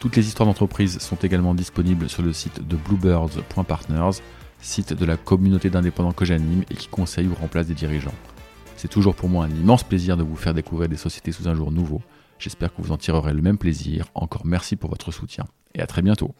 Toutes les histoires d'entreprise sont également disponibles sur le site de bluebirds.partners, site de la communauté d'indépendants que j'anime et qui conseille ou remplace des dirigeants. C'est toujours pour moi un immense plaisir de vous faire découvrir des sociétés sous un jour nouveau. J'espère que vous en tirerez le même plaisir. Encore merci pour votre soutien et à très bientôt.